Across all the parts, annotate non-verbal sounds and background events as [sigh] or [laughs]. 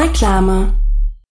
Reklame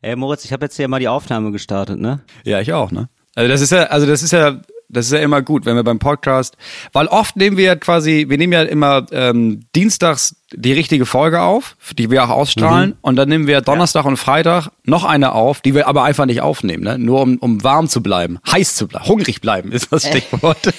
Ey Moritz, ich habe jetzt hier mal die Aufnahme gestartet, ne? Ja, ich auch, ne? Also das ist ja, also das ist ja, das ist ja immer gut, wenn wir beim Podcast, weil oft nehmen wir ja quasi, wir nehmen ja immer ähm, dienstags die richtige Folge auf, die wir auch ausstrahlen, mhm. und dann nehmen wir Donnerstag ja. und Freitag noch eine auf, die wir aber einfach nicht aufnehmen, ne? Nur um, um warm zu bleiben, heiß zu bleiben, hungrig bleiben ist das [laughs] Stichwort.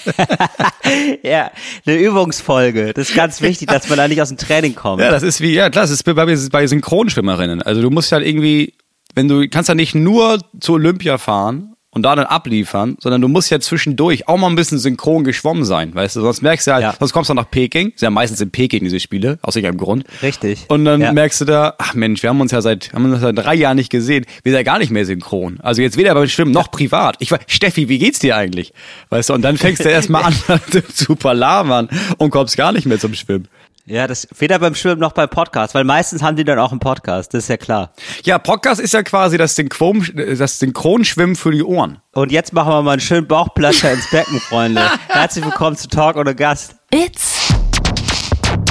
ja, eine Übungsfolge. Das ist ganz wichtig, dass man da nicht aus dem Training kommt. Ja, das ist wie, ja klar, das ist bei, bei Synchronschwimmerinnen. Also du musst halt irgendwie, wenn du kannst ja nicht nur zu Olympia fahren und da dann abliefern, sondern du musst ja zwischendurch auch mal ein bisschen synchron geschwommen sein, weißt du, sonst merkst du halt, ja. sonst kommst du nach Peking, ist ja meistens in Peking diese Spiele, aus irgendeinem Grund. Richtig. Und dann ja. merkst du da, ach Mensch, wir haben uns ja seit, haben uns seit drei Jahren nicht gesehen, wir sind ja gar nicht mehr synchron. Also jetzt weder beim Schwimmen noch privat. Ich war, Steffi, wie geht's dir eigentlich? Weißt du, und dann fängst du erstmal [laughs] an [laughs] zu palabern und kommst gar nicht mehr zum Schwimmen. Ja, das weder beim Schwimmen noch beim Podcast, weil meistens haben die dann auch einen Podcast, das ist ja klar. Ja, Podcast ist ja quasi das, Synchron, das Synchronschwimmen für die Ohren. Und jetzt machen wir mal einen schönen Bauchplatscher ins Becken, Freunde. [laughs] Herzlich willkommen zu Talk ohne Gast. It's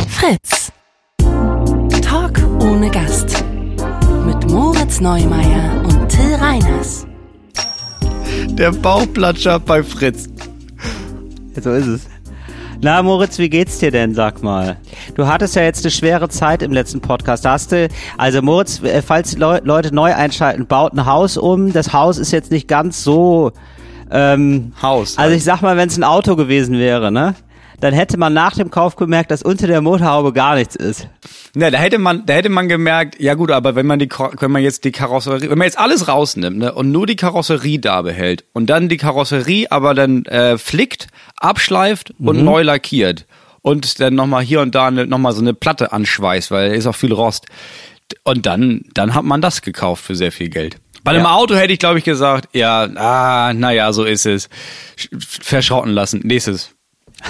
Fritz. Talk ohne Gast. Mit Moritz Neumeier und Till Reiners. Der Bauchplatscher bei Fritz. so ist es. Na, Moritz, wie geht's dir denn, sag mal? Du hattest ja jetzt eine schwere Zeit im letzten Podcast. Da hast du, also Moritz, äh, falls Le Leute neu einschalten, baut ein Haus um. Das Haus ist jetzt nicht ganz so ähm, Haus. Also ich sag mal, wenn es ein Auto gewesen wäre, ne? dann hätte man nach dem Kauf gemerkt, dass unter der Motorhaube gar nichts ist. Ne, da hätte man, da hätte man gemerkt, ja gut, aber wenn man die, wenn man jetzt die Karosserie, wenn man jetzt alles rausnimmt, ne, und nur die Karosserie da behält und dann die Karosserie aber dann äh, flickt, abschleift und mhm. neu lackiert und dann nochmal hier und da nochmal so eine Platte anschweißt, weil da ist auch viel Rost. Und dann, dann hat man das gekauft für sehr viel Geld. Bei einem ja. Auto hätte ich, glaube ich, gesagt, ja, ah, naja, so ist es. Verschrotten lassen. Nächstes.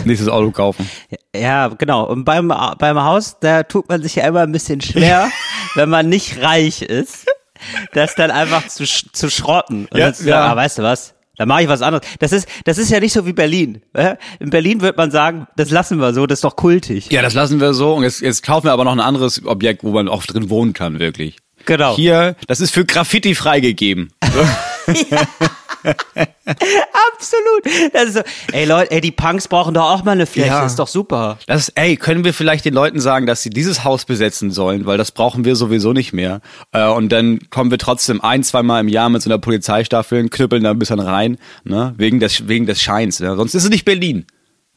Nächstes Auto kaufen. Ja, genau. Und beim, beim Haus, da tut man sich ja immer ein bisschen schwer, [laughs] wenn man nicht reich ist, das dann einfach zu, zu schrotten. Und ja, zu ja. ah, weißt du was? Da mache ich was anderes. Das ist, das ist ja nicht so wie Berlin. In Berlin wird man sagen, das lassen wir so, das ist doch kultig. Ja, das lassen wir so. Und jetzt, jetzt kaufen wir aber noch ein anderes Objekt, wo man auch drin wohnen kann, wirklich. Genau. Hier, das ist für Graffiti freigegeben. [laughs] [laughs] ja. [laughs] Absolut. Das ist so, ey Leute, ey, die Punks brauchen doch auch mal eine Fläche, ja. ist doch super. Das, ey, können wir vielleicht den Leuten sagen, dass sie dieses Haus besetzen sollen, weil das brauchen wir sowieso nicht mehr. Äh, und dann kommen wir trotzdem ein, zwei Mal im Jahr mit so einer Polizeistaffel, knüppeln da ein bisschen rein, ne, wegen des, wegen des Scheins. Ne? Sonst ist es nicht Berlin.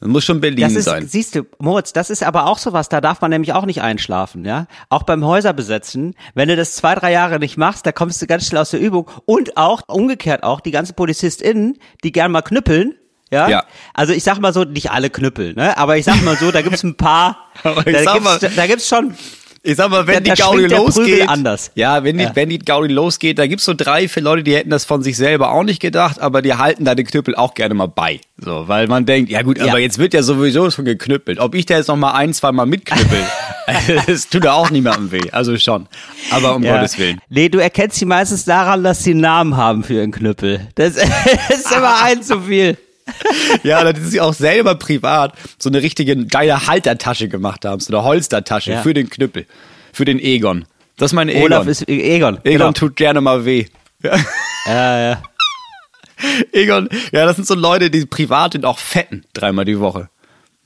Das muss schon Berlin das ist, sein. Siehst du, Moritz, das ist aber auch sowas, da darf man nämlich auch nicht einschlafen, ja. Auch beim Häuserbesetzen, wenn du das zwei, drei Jahre nicht machst, da kommst du ganz schnell aus der Übung. Und auch, umgekehrt auch, die ganzen PolizistInnen, die gern mal knüppeln, ja? ja. Also ich sag mal so, nicht alle knüppeln, ne? Aber ich sag mal so, da gibt's ein paar, [laughs] da gibt's, mal, da gibt's schon ich sag mal, wenn da, die Gaudi losgeht, anders. ja, wenn die, ja. wenn die Gaudi losgeht, da gibt's so drei, vier Leute, die hätten das von sich selber auch nicht gedacht, aber die halten da den Knüppel auch gerne mal bei. So, weil man denkt, ja gut, ja. aber jetzt wird ja sowieso schon geknüppelt. Ob ich da jetzt noch mal ein, zwei Mal mitknüppel, [laughs] [laughs] das tut ja auch niemandem weh. Also schon. Aber um ja. Gottes Willen. Nee, du erkennst sie meistens daran, dass sie einen Namen haben für ihren Knüppel. Das, das [laughs] ist immer ein zu viel. [laughs] ja, dass sie auch selber privat so eine richtige geile Haltertasche gemacht haben, so eine Holstertasche ja. für den Knüppel, für den Egon. Das ist mein Egon. Olaf ist Egon. Egon genau. tut gerne mal weh. Ja, ja. ja. [laughs] Egon, ja, das sind so Leute, die privat sind auch fetten dreimal die Woche.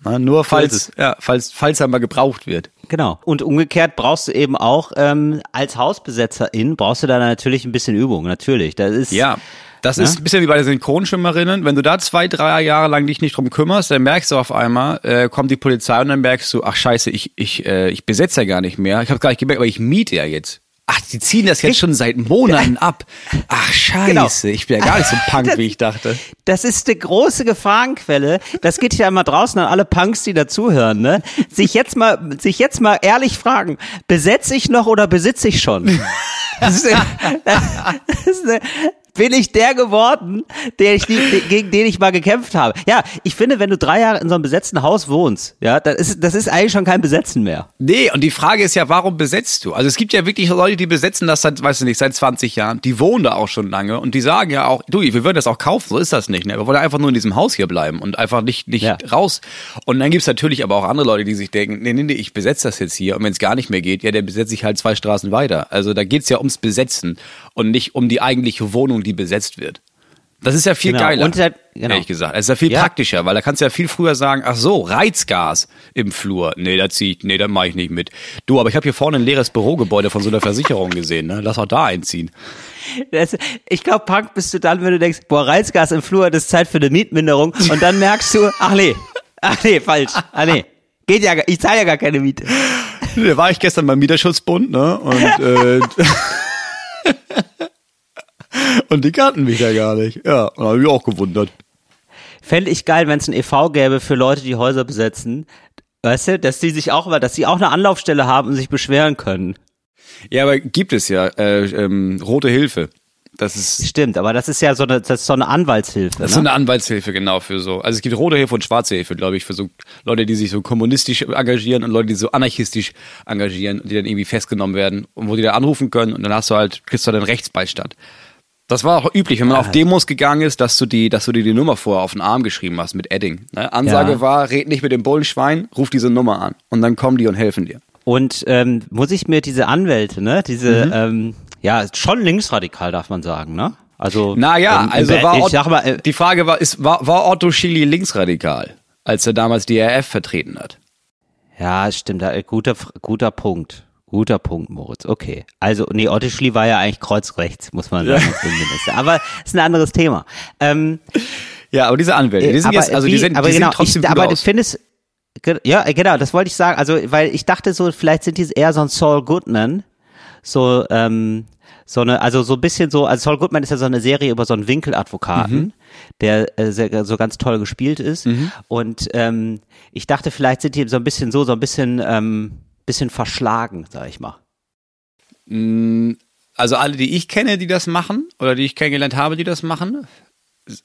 Na, nur falls, ist ja, falls, falls er mal gebraucht wird. Genau. Und umgekehrt brauchst du eben auch ähm, als Hausbesetzerin brauchst du da natürlich ein bisschen Übung, natürlich. Das ist Ja. Das ist ein bisschen wie bei den Synchronschimmerinnen. Wenn du da zwei, drei Jahre lang dich nicht drum kümmerst, dann merkst du auf einmal, äh, kommt die Polizei und dann merkst du, ach scheiße, ich, ich, äh, ich besetze ja gar nicht mehr. Ich habe gar nicht gemerkt, aber ich miete ja jetzt. Ach, die ziehen das jetzt schon seit Monaten ab. Ach scheiße, Genau. ich bin ja gar nicht so punk, wie ich dachte. Das ist eine große Gefahrenquelle. Das geht ja immer draußen an alle Punks, die dazuhören, ne? Sich jetzt mal, sich jetzt mal ehrlich fragen, besetze ich noch oder besitze ich schon? Das [laughs] ist, das ist eine, bin ich der geworden, der ich, gegen den ich mal gekämpft habe. Ja, ich finde, wenn du drei Jahre in so einem besetzten Haus wohnst, ja, das ist, das ist eigentlich schon kein Besetzen mehr. Nee, und die Frage ist ja, warum besetzt du? Also es gibt ja wirklich Leute, die besetzen das seit, weiß ich nicht, seit 20 Jahren. Die wohnen da auch schon lange und die sagen ja auch, du, wir würden das auch kaufen, so ist das nicht. Ne? Wir wollen einfach nur in diesem Haus hier bleiben und einfach nicht, nicht Ja. raus. Und dann gibt's natürlich aber auch andere Leute, die sich denken, nee, nee, nee, ich besetze das jetzt hier und wenn es gar nicht mehr geht, ja, dann besetze ich halt zwei Straßen weiter. Also da geht's ja ums Besetzen und nicht um die eigentliche Wohnung, die besetzt wird. Das ist ja viel Genau. geiler. Und halt- genau. Ehrlich gesagt. Es ist ja viel Ja. praktischer, weil da kannst du ja viel früher sagen, ach so, Reizgas im Flur. Nee, da zieh ich, nee, da mache ich nicht mit. Du, aber ich habe hier vorne ein leeres Bürogebäude von so einer Versicherung gesehen, ne? Lass auch da einziehen. Das, ich glaube, Punk bist du dann, wenn du denkst, boah, Reizgas im Flur, das ist Zeit für eine Mietminderung. Und dann merkst du, ach nee, ach nee, falsch, ach nee. Geht ja, ich zahle ja gar keine Miete. Da war ich gestern beim Mieterschutzbund, ne? Und, äh, [laughs] und die kannten mich ja gar nicht. Ja, und habe ich auch gewundert. Fände ich geil, wenn es ein e.V. gäbe für Leute, die Häuser besetzen. Weißt du, dass die sich auch mal, dass die auch eine Anlaufstelle haben und sich beschweren können. Ja, aber gibt es ja äh, ähm, rote Hilfe. Das ist Stimmt, aber das ist ja so eine, das ist so eine Anwaltshilfe. Das ist so ne? eine Anwaltshilfe, genau, für so. Also es gibt rote Hilfe und schwarze Hilfe, glaube ich, für so Leute, die sich so kommunistisch engagieren und Leute, die so anarchistisch engagieren, die dann irgendwie festgenommen werden und wo die da anrufen können und dann hast du halt, kriegst du dann Rechtsbeistand. Das war auch üblich, wenn man auf Demos gegangen ist, dass du die, dass du dir die Nummer vorher auf den Arm geschrieben hast mit Edding. Ne? Ansage Ja. war, red nicht mit dem Bullenschwein, ruf diese Nummer an. Und dann kommen die und helfen dir. Und ähm, muss ich mir diese Anwälte, ne, diese, Mhm. ähm, ja, schon linksradikal, darf man sagen, ne? Also, Naja, ähm, also war ich Ott- sag mal, äh, die Frage war, ist, war, war Otto Schily linksradikal, als er damals die RF vertreten hat? Ja, stimmt. da- äh, Guter, guter Punkt. Guter Punkt, Moritz. Okay. Also, nee, Otto Schlie war ja eigentlich kreuzrechts, muss man sagen, zumindest. Aber ist ein anderes Thema. Ähm, Ja, aber diese Anwälte, die sind jetzt, also die wie- sind, aber die genau, sehen trotzdem ich, gut aber du aus. findest, ja, genau, das wollte ich sagen. Also, weil ich dachte so, vielleicht sind die eher so ein Saul Goodman, so, ähm, so eine, also so ein bisschen so, also Saul Goodman ist ja so eine Serie über so einen Winkeladvokaten, Mhm. der äh, sehr, so ganz toll gespielt ist. Und ähm, ich dachte, vielleicht sind die so ein bisschen so, so ein bisschen, ähm, bisschen verschlagen, sag ich mal. Also alle, die ich kenne, die das machen, oder die ich kennengelernt habe, die das machen,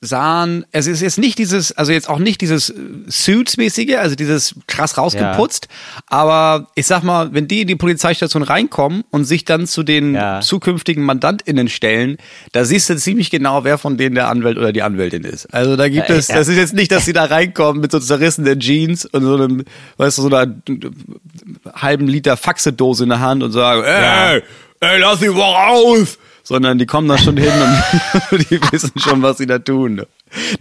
sahen, es ist jetzt nicht dieses, also jetzt auch nicht dieses äh, Suits-mäßige, also dieses krass rausgeputzt, aber ich sag mal, wenn die in die Polizeistation reinkommen und sich dann zu den Ja. zukünftigen MandantInnen stellen, da siehst du ziemlich genau, wer von denen der Anwalt oder die Anwältin ist. Also da gibt Ja, es, ja. das ist jetzt nicht, dass sie da reinkommen mit so zerrissenen Jeans und so einem, weißt du, so einer halben Liter Faxedose in der Hand und sagen, ey, ey, lass sie mal raus! Sondern die kommen da schon hin und [laughs] die wissen schon, was sie da tun.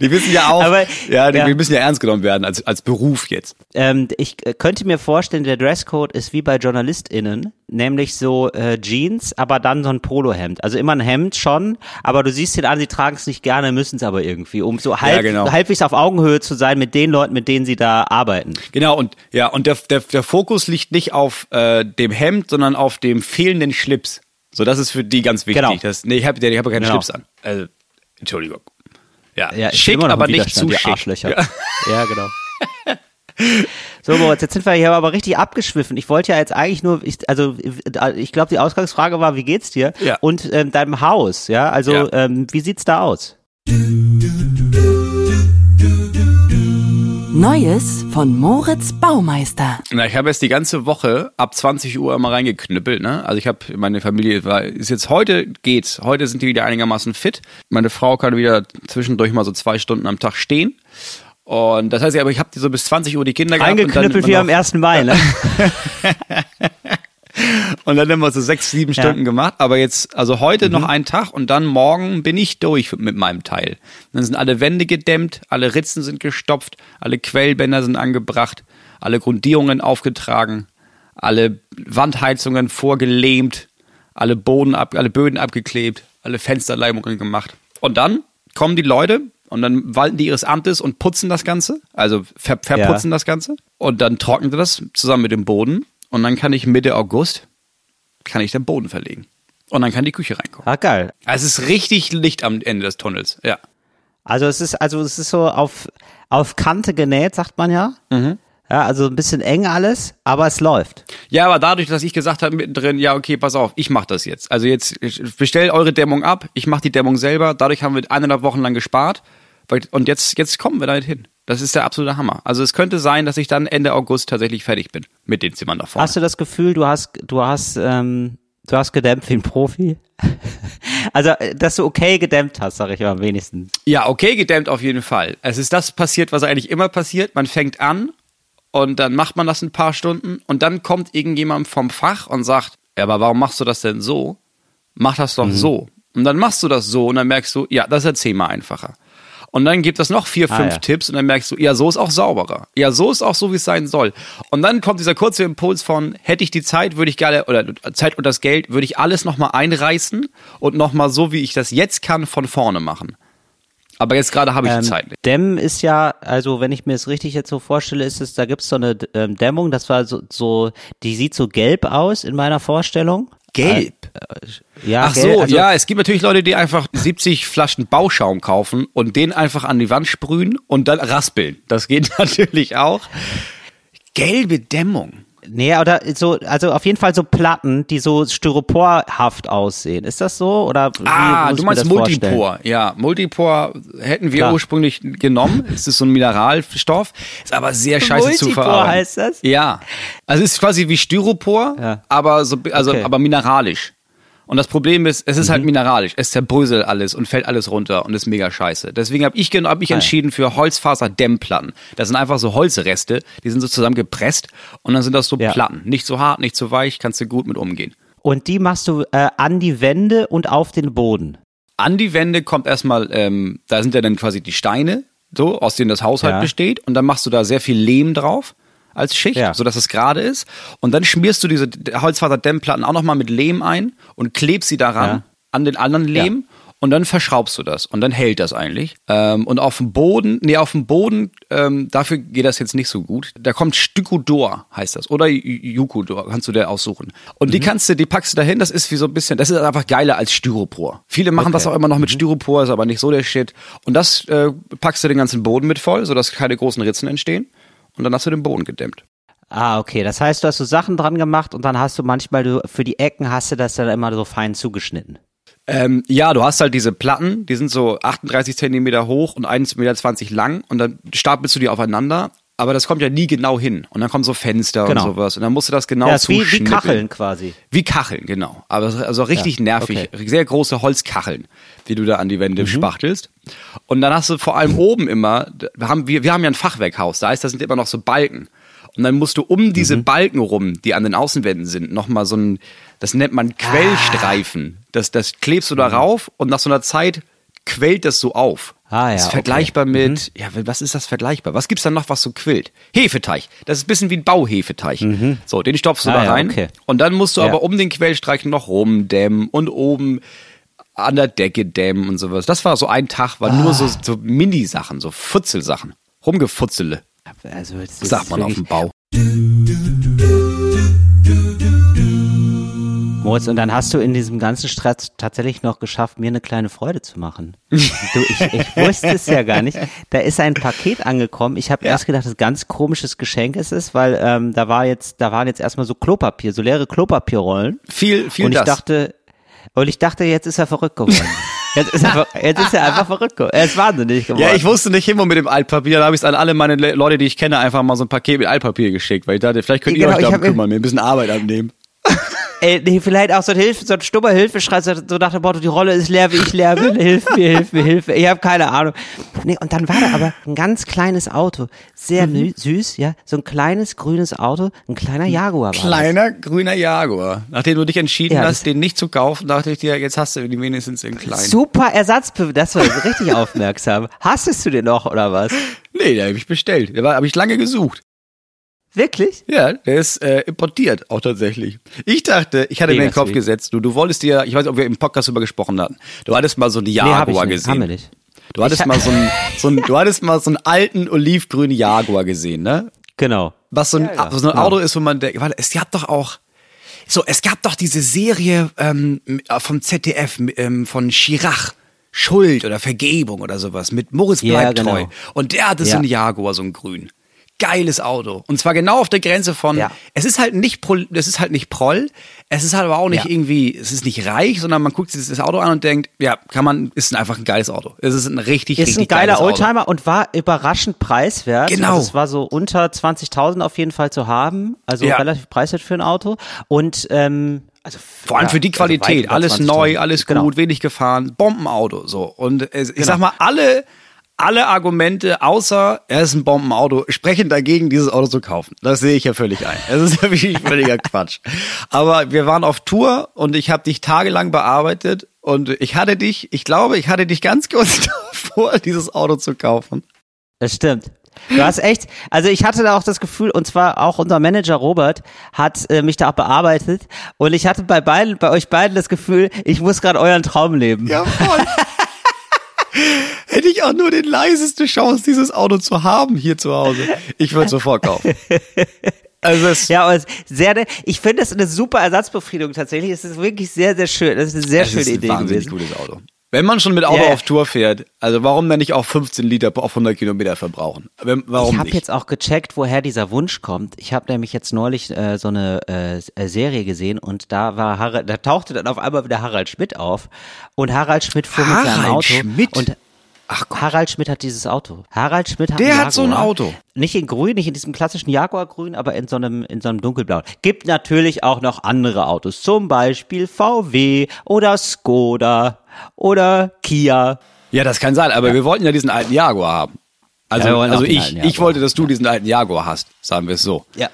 Die wissen ja auch, Aber- ja, die, ja. müssen ja ernst genommen werden als, als Beruf jetzt. Ähm, ich äh, könnte mir vorstellen, der Dresscode ist wie bei JournalistInnen, nämlich so äh, Jeans, aber dann so ein Polohemd. Also immer ein Hemd schon, aber du siehst den an, sie tragen es nicht gerne, müssen es aber irgendwie, um so halb, genau. halbwegs auf Augenhöhe zu sein mit den Leuten, mit denen sie da arbeiten. Genau, und ja, und der, der, der Fokus liegt nicht auf äh, dem Hemd, sondern auf dem fehlenden Schlips. So, das ist für die ganz wichtig. Genau. Das, nee, ich habe ich hab keinen Genau. Schlips an. Also, Entschuldigung. Ja, Ja, schick, immer noch aber nicht zu schick. Arschlöcher. Ja. Ja, genau. [laughs] So, Moritz, jetzt sind wir hier aber richtig abgeschwiffen. Ich wollte ja jetzt eigentlich nur, ich, also ich glaube, die Ausgangsfrage war, wie geht's dir? Ja. Und ähm, deinem Haus, ja? Also, Ja. Ähm, wie sieht's da aus? Neues von Moritz Baumeister. Na, ich habe jetzt die ganze Woche ab 20 Uhr immer reingeknüppelt, ne? Also ich habe meine Familie war ist jetzt heute geht's. Heute sind die wieder einigermaßen fit. Meine Frau kann wieder zwischendurch mal so zwei Stunden am Tag stehen. Und das heißt, aber ich habe die so bis 20 Uhr die Kinder gehabt und dann Eingeknüppelt wie am 1. Mai, ne? [laughs] [laughs] Und dann haben wir so sechs, sieben Ja. Stunden gemacht. Aber jetzt, also heute noch einen Tag und dann morgen bin ich durch mit meinem Teil. Dann sind alle Wände gedämmt, alle Ritzen sind gestopft, alle Quellbänder sind angebracht, alle Grundierungen aufgetragen, alle Wandheizungen vorgelähmt, alle Boden ab, alle Böden abgeklebt, alle Fensterleimungen gemacht. Und dann kommen die Leute und dann walten die ihres Amtes und putzen das Ganze, also ver verputzen das Ganze. Und dann trocknen sie das zusammen mit dem Boden. Und dann kann ich Mitte August, kann ich den Boden verlegen. Und dann kann die Küche reinkommen. Ah, geil. Also es ist richtig Licht am Ende des Tunnels, ja. Also es ist, also es ist so auf, auf Kante genäht, sagt man ja. Ja, also ein bisschen eng alles, aber es läuft. Ja, aber dadurch, dass ich gesagt habe mittendrin, ja, okay, pass auf, ich mach das jetzt. Also jetzt ich bestell eure Dämmung ab, ich mach die Dämmung selber. Dadurch haben wir eineinhalb Wochen lang gespart. Und jetzt, jetzt kommen wir da hin. Das ist der absolute Hammer. Also es könnte sein, dass ich dann Ende August tatsächlich fertig bin mit den Zimmern da vorne. Hast du das Gefühl, du hast, du hast, ähm, du hast gedämmt wie ein Profi? [laughs] also, äh, dass du okay gedämmt hast, sag ich mal am wenigsten. Ja, okay, gedämmt auf jeden Fall. Es ist das passiert, was eigentlich immer passiert. Man fängt an und dann macht man das ein paar Stunden und dann kommt irgendjemand vom Fach und sagt, ja, aber warum machst du das denn so? Mach das Mhm. doch so. Und dann machst du das so und dann merkst du, ja, das ist ja zehnmal einfacher. Und dann gibt es noch vier, Ah, fünf ja. Tipps und dann merkst du, ja, so ist auch sauberer. Ja, so ist auch so, wie es sein soll. Und dann kommt dieser kurze Impuls von, hätte ich die Zeit, würde ich gerne, oder Zeit und das Geld, würde ich alles nochmal einreißen und nochmal so, wie ich das jetzt kann, von vorne machen. Aber jetzt gerade habe ich Ähm, die Zeit nicht. Dämmen ist ja, also wenn ich mir es richtig jetzt so vorstelle, ist es, da gibt's so eine ähm, Dämmung, das war so, so, die sieht so gelb aus in meiner Vorstellung. Gelb? Ja, Ach so, also, ja, es gibt natürlich Leute, die einfach 70 Flaschen Bauschaum kaufen und den einfach an die Wand sprühen und dann raspeln. Das geht [laughs] natürlich auch. Gelbe Dämmung. Nee, oder so, also auf jeden Fall so Platten, die so styroporhaft aussehen. Ist das so? Oder Ah, du meinst vorstellen? Multipor. Ja, Multipor hätten wir Klar. ursprünglich genommen. [laughs] Es ist so ein Mineralstoff, ist aber sehr scheiße zu Multipor verarbeiten. heißt das? Ja. Also es ist quasi wie Styropor, Ja. aber so also Okay. aber mineralisch. Und das Problem ist, es ist Mhm. halt mineralisch. Es zerbröselt alles und fällt alles runter und ist mega scheiße. Deswegen habe ich, hab ich Ah, entschieden für Holzfaserdämmplatten. Das sind einfach so Holzreste, die sind so zusammengepresst und dann sind das so Ja. Platten. Nicht so hart, nicht so weich, kannst du gut mit umgehen. Und die machst du äh, an die Wände und auf den Boden. An die Wände kommt erstmal, ähm, da sind ja dann quasi die Steine, so, aus denen das Haushalt Ja. besteht. Und dann machst du da sehr viel Lehm drauf als Schicht, Ja. sodass es gerade ist. Und dann schmierst du diese Holzfaserdämmplatten auch nochmal mit Lehm ein und klebst sie daran Ja. an den anderen Lehm. Und dann verschraubst du das und dann hält das eigentlich. Ähm, und auf dem Boden, nee, auf dem Boden, ähm, dafür geht das jetzt nicht so gut. Da kommt Stückodor, heißt das. Oder Jukodor, kannst du dir aussuchen. Und Mhm. die kannst du, die packst du dahin, das ist wie so ein bisschen, das ist einfach geiler als Styropor. Viele machen das Okay. auch immer noch mit Styropor, ist aber nicht so der Shit. Und das äh, packst du den ganzen Boden mit voll, sodass keine großen Ritzen entstehen. Und dann hast du den Boden gedämmt. Ah, okay. Das heißt, du hast so Sachen dran gemacht und dann hast du manchmal, du, für die Ecken hast du das dann immer so fein zugeschnitten. Ähm, ja, du hast halt diese Platten, die sind so 38 Zentimeter hoch und 1,20 Meter lang und dann stapelst du die aufeinander. Aber das kommt ja nie genau hin. Und dann kommen so Fenster Genau. und sowas. Und dann musst du das genau ja, wie, wie. Kacheln quasi. Wie Kacheln, genau. Aber also richtig Ja, nervig. okay. Sehr große Holzkacheln, die du da an die Mhm. Wände spachtelst. Und dann hast du vor allem oben immer, wir haben, wir, wir haben ja ein Fachwerkhaus, da heißt, da sind immer noch so Balken. Und dann musst du um diese Mhm. Balken rum, die an den Außenwänden sind, nochmal so ein, das nennt man Quellstreifen. Das, das klebst du da rauf und nach so einer Zeit quellt das so auf. Mhm. Ah, ja, das ist okay. vergleichbar mit, ja, was ist das vergleichbar? Was gibt's da noch, was so quillt? Hefeteig. Das ist ein bisschen wie ein Bauhefeteig. So, den stopfst du Ah, da ja, rein. okay. Und dann musst du Ja. aber um den Quellstreifen noch rumdämmen und oben an der Decke dämmen und sowas. Das war so ein Tag, war nur so, Ah. so Mini-Sachen, so Futzelsachen. Rumgefutzele, Also, das sagt man auf dem Bau. Moritz, und dann hast du in diesem ganzen Stress tatsächlich noch geschafft, mir eine kleine Freude zu machen. Du, ich, ich [laughs] wusste es ja gar nicht. Da ist ein Paket angekommen. Ich habe Ja. erst gedacht, dass ganz komisches Geschenk ist es, weil ähm, da war jetzt, da waren jetzt erstmal so Klopapier, so leere Klopapierrollen. Viel, viel und ich das. dachte, und ich dachte, jetzt ist er verrückt geworden. Jetzt ist er, jetzt ist er einfach verrückt geworden. Er ist wahnsinnig geworden. ja, ich wusste nicht immer mit dem Altpapier. Da habe ich an alle meine Le Leute, die ich kenne, einfach mal so ein Paket mit Altpapier geschickt, weil ich dachte, vielleicht könnt ihr Genau, euch ich darum hab kümmern, mir ein bisschen Arbeit abnehmen. [laughs] Ey, nee, vielleicht auch so ein Hilfe, so ein stummer Hilfeschrei, so so nach dem Motto, die Rolle ist leer, wie ich leer bin, [laughs] hilf mir, hilf mir, hilf mir. Ich habe keine Ahnung. Nee, und dann war da aber ein ganz kleines Auto, sehr Mhm. süß, ja, so ein kleines grünes Auto, ein kleiner Jaguar war das. Kleiner grüner Jaguar. Nachdem du dich entschieden Ja, hast, das- den nicht zu kaufen, dachte ich dir, jetzt hast du den wenigstens in klein. Super Ersatzbeweis, das war richtig [laughs] aufmerksam. Hastest du den noch oder was? Nee, den habe ich bestellt. Der habe ich lange gesucht. Wirklich? Ja, der ist äh, importiert, auch tatsächlich. Ich dachte, ich hatte mir in den Kopf sweet. gesetzt, du, du wolltest dir, ich weiß nicht, ob wir im Podcast darüber gesprochen hatten, du hattest mal so einen Nee, hab ich Jaguar nicht. gesehen. Haben wir nicht. Du hattest Ich- mal so einen, so einen, du hattest mal so einen alten olivgrünen Jaguar gesehen, ne? Genau. Was so ein, Ja, ja. so ein Genau. Auto ist, wo man denkt, warte, es gab doch auch, so, es gab doch diese Serie ähm, vom ZDF ähm, von Chirac. Schuld oder Vergebung oder sowas mit Moritz Ja, bleibt treu. genau. Und der hatte so Ja. einen Jaguar, so ein grün. Geiles Auto. Und zwar genau auf der Grenze von, Ja. es ist halt nicht, Prol- es ist halt nicht Proll, es ist halt aber auch nicht Ja. irgendwie, es ist nicht reich, sondern man guckt sich das Auto an und denkt, ja, kann man, ist einfach ein geiles Auto. Es ist ein richtig, Ist richtig ein geiler geiles Auto. Oldtimer und war überraschend preiswert. Genau. Also es war so unter 20.000 auf jeden Fall zu haben. Also Ja. relativ preiswert für ein Auto. Und ähm, also Vor allem ja, für die also Qualität, über alles 20.000. neu, alles Genau. gut, wenig gefahren, Bombenauto, so. Und es, ich Genau. sag mal, alle, alle Argumente, außer er ist ein Bombenauto, sprechen dagegen, dieses Auto zu kaufen. Das sehe ich ja völlig ein. Das ist ja wirklich [laughs] völliger Quatsch. Aber wir waren auf Tour und ich habe dich tagelang bearbeitet und ich hatte dich, ich glaube, ich hatte dich ganz kurz [laughs] davor, dieses Auto zu kaufen. Das stimmt. Du hast echt, also ich hatte da auch das Gefühl, und zwar auch unser Manager Robert hat äh, mich da auch bearbeitet und ich hatte bei beiden, bei euch beiden das Gefühl, ich muss gerade euren Traum leben. Ja, voll. [laughs] Hätte ich auch nur den leiseste Chance, dieses Auto zu haben hier zu Hause. Ich würde sofort kaufen. [laughs] Also es, Ja, aber es sehr, ich finde das eine super Ersatzbefriedigung tatsächlich. Es ist wirklich sehr, sehr schön. Das ist eine sehr Es schöne ist ein Idee wahnsinnig gewesen. gutes Auto. Wenn man schon mit Auto ja. auf Tour fährt, also warum dann nicht auch 15 Liter auf 100 Kilometer verbrauchen? Warum ich habe jetzt auch gecheckt, woher dieser Wunsch kommt. Ich habe nämlich jetzt neulich äh, so eine äh, Serie gesehen und da war Harald, da tauchte dann auf einmal wieder Harald Schmidt auf und Harald Schmidt fuhr mit seinem Harald Auto Schmidt? und Ach Gott. Harald Schmidt hat dieses Auto. Harald Schmidt hat Der hat so ein. Auto. Nicht in grün, nicht in diesem klassischen Jaguar-grün, aber in so einem, in so einem dunkelblauen. Gibt natürlich auch noch andere Autos. Zum Beispiel VW oder Skoda oder Kia. Ja, das kann sein, aber wir wollten ja diesen alten Jaguar haben. Also, Ja, also ich, ich wollte, dass du diesen alten Jaguar hast, sagen wir es so. Ja.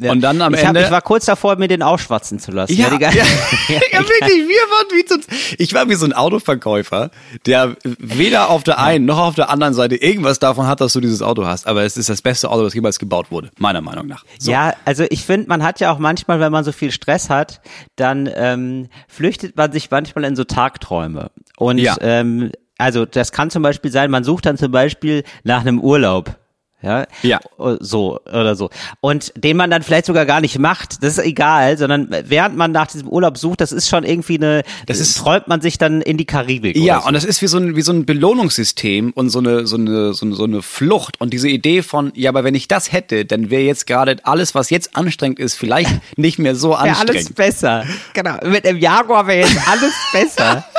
Und dann am ich hab, Ende- ich war kurz davor, mir den ausschwatzen zu lassen. Ja, ja, ganze- [laughs] [laughs] ja, wirklich, wir waren wie so, ich war wie so ein Autoverkäufer, der weder auf der einen noch auf der anderen Seite irgendwas davon hat, dass du dieses Auto hast. Aber es ist das beste Auto, das jemals gebaut wurde, meiner Meinung nach. So. Ja, also ich finde, man hat ja auch manchmal, wenn man so viel Stress hat, dann ähm, flüchtet man sich manchmal in so Tagträume. Und Ja. ähm, also das kann zum Beispiel sein, man sucht dann zum Beispiel nach einem Urlaub. Ja, Ja. so oder so. Und den man dann vielleicht sogar gar nicht macht, das ist egal, sondern während man nach diesem Urlaub sucht, das ist schon irgendwie eine, Das ist- träumt man sich dann in die Karibik. Ja, so. und das ist wie so ein, wie so ein Belohnungssystem und so eine, so eine, so eine, so eine Flucht. Und diese Idee von, ja, aber wenn ich das hätte, dann wäre jetzt gerade alles, was jetzt anstrengend ist, vielleicht [laughs] nicht mehr so wäre alles anstrengend. besser. Genau. Mit dem Jaguar wäre jetzt alles besser. [laughs]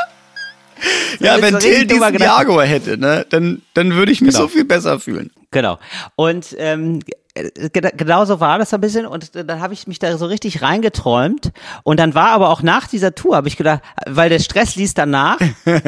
[laughs] Ja, wenn so Till diesen. Jaguar hätte, ne, dann, dann würde ich mich Genau. so viel besser fühlen. Genau. Und ähm, äh, gena- genau so war das ein bisschen und dann habe ich mich da so richtig reingeträumt und dann war aber auch nach dieser Tour, habe ich gedacht, weil der Stress ließ danach. [laughs]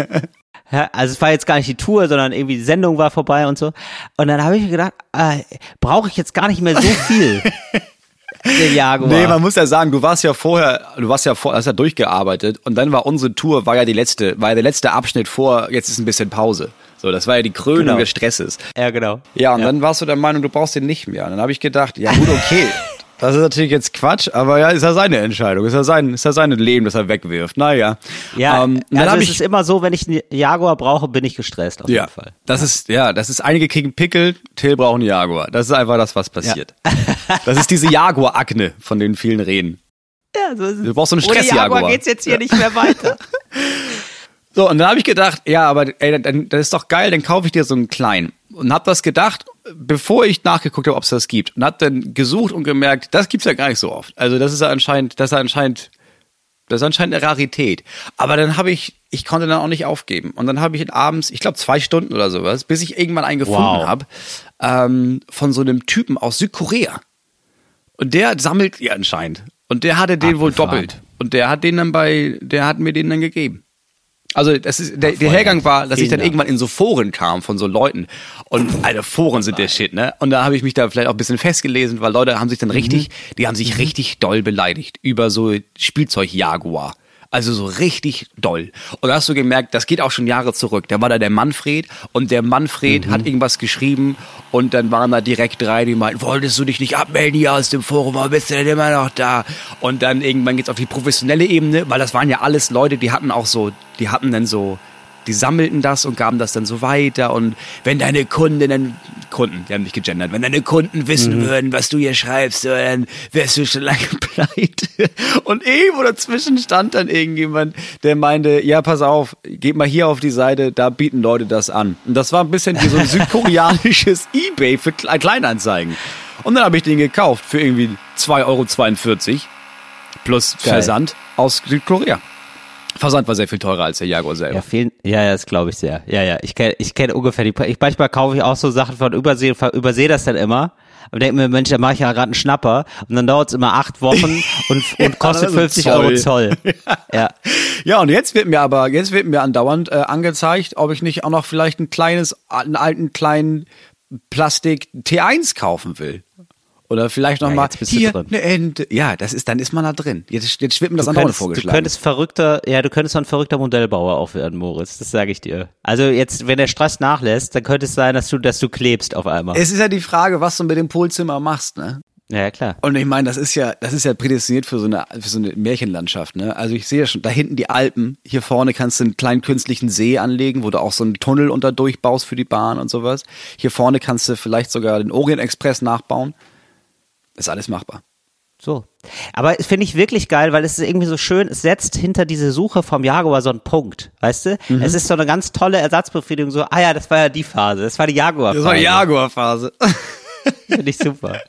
Ja, also es war jetzt gar nicht die Tour, sondern irgendwie die Sendung war vorbei und so. Und dann habe ich mir gedacht, äh, brauche ich jetzt gar nicht mehr so viel. [laughs] den [laughs] Jaguar. Nee, man muss ja sagen, du warst ja vorher, du warst ja vor, hast ja durchgearbeitet und dann war unsere Tour, war ja die letzte, war ja der letzte Abschnitt vor, jetzt ist ein bisschen Pause. So, das war ja die Krönung Genau. des Stresses. ja, genau. Ja, und dann warst du der Meinung, du brauchst den nicht mehr. Und dann habe ich gedacht, ja gut, okay. [laughs] Das ist natürlich jetzt Quatsch, aber ja, ist ja seine Entscheidung, ist ja sein, ist ja sein Leben, das er wegwirft. Naja. Ja, ähm, dann also es ich, ist immer so, wenn ich einen Jaguar brauche, bin ich gestresst auf ja, jeden Fall. das ist, ja, das ist, einige kriegen Pickel, Till braucht einen Jaguar. Das ist einfach das, was passiert. [laughs] Das ist diese Jaguar-Akne, von denen vielen reden. Ja, so ist es. Du brauchst so einen Stress-Jaguar. Jaguar geht's jetzt hier nicht mehr weiter. [laughs] So, und dann habe ich gedacht, ja, aber ey, dann, das ist doch geil, dann kaufe ich dir so einen kleinen. Und habe das gedacht, bevor ich nachgeguckt habe, ob es das gibt. Und habe dann gesucht und gemerkt, das gibt's ja gar nicht so oft. Also das ist ja anscheinend, das ist ja anscheinend, das ist anscheinend eine Rarität. Aber dann habe ich, ich konnte dann auch nicht aufgeben. Und dann habe ich abends, ich glaube zwei Stunden oder sowas, bis ich irgendwann einen gefunden Wow. habe, ähm, von so einem Typen aus Südkorea. Und der sammelt ja anscheinend. Und der hatte den wohl Abgefahren. doppelt. Und der hat den dann bei, der hat mir den dann gegeben. Also das ist der, der Hergang war, dass ich dann irgendwann in so Foren kam von so Leuten. Und alle Foren sind der Shit, ne? Und da habe ich mich da vielleicht auch ein bisschen festgelesen, weil Leute haben sich dann richtig, die haben sich richtig doll beleidigt über so Spielzeug Jaguar. Also so richtig doll. Und da hast du gemerkt, das geht auch schon Jahre zurück. Da war da der Manfred und der Manfred hat irgendwas geschrieben und dann waren da direkt drei, die meinten, wolltest du dich nicht abmelden hier aus dem Forum, warum bist du denn immer noch da? Und dann irgendwann geht's auf die professionelle Ebene, weil das waren ja alles Leute, die hatten auch so, die hatten dann so, die sammelten das und gaben das dann so weiter und wenn deine Kundinnen, Kunden, die haben nicht gegendert, wenn deine Kunden wissen würden, was du hier schreibst, dann wärst du schon lange [laughs] pleite. Und irgendwo dazwischen stand dann irgendjemand, der meinte, ja, pass auf, geht mal hier auf die Seite, da bieten Leute das an. Und das war ein bisschen wie so ein [laughs] südkoreanisches Ebay für Kle- Kleinanzeigen. Und dann habe ich den gekauft für irgendwie 2,42 Euro plus Geil. Versand aus Südkorea. Versand war sehr viel teurer als der Jaguar selber. Ja, vielen, ja, ja, das glaube ich sehr. Ja, ja, ich kenne ich kenn ungefähr die, ich, manchmal kaufe ich auch so Sachen von Übersee, ver- übersehe das dann immer. Und denke mir, Mensch, da mache ich ja gerade einen Schnapper. Und dann dauert es immer acht Wochen [laughs] und, und kostet also 50 Zoll. Euro Zoll. [laughs] Ja. Ja, und jetzt wird mir aber, jetzt wird mir andauernd äh, angezeigt, ob ich nicht auch noch vielleicht ein kleines, einen alten kleinen Plastik T1 kaufen will. Oder vielleicht noch Ja, hier drin. eine Ente. Ja, das ist, dann ist man da drin. Jetzt, jetzt wird mir das Du andauernd könntest, du vorgeschlagen. könntest verrückter, ja, du könntest ein verrückter Modellbauer auch werden, Moritz. Das sage ich dir. Also jetzt, wenn der Stress nachlässt, dann könnte es sein, dass du, dass du klebst auf einmal. es ist ja die Frage, was du mit dem Polzimmer machst, ne? ja, ja, klar. Und ich meine, das ist ja, das ist ja prädestiniert für so eine, für so eine Märchenlandschaft, ne? Also ich sehe ja schon, da hinten die Alpen, hier vorne kannst du einen kleinen künstlichen See anlegen, wo du auch so einen Tunnel unter durchbaust für die Bahn und sowas. Hier vorne kannst du vielleicht sogar den Orient Express nachbauen. Ist alles machbar. So. Aber es finde ich wirklich geil, weil es ist irgendwie so schön, es setzt hinter diese Suche vom Jaguar so einen Punkt, weißt du? Mhm. Es ist so eine ganz tolle Ersatzbefriedigung, so, ah ja, das war ja die Phase, das war die Jaguar-Phase. Jaguar-Phase. [laughs] Finde ich super.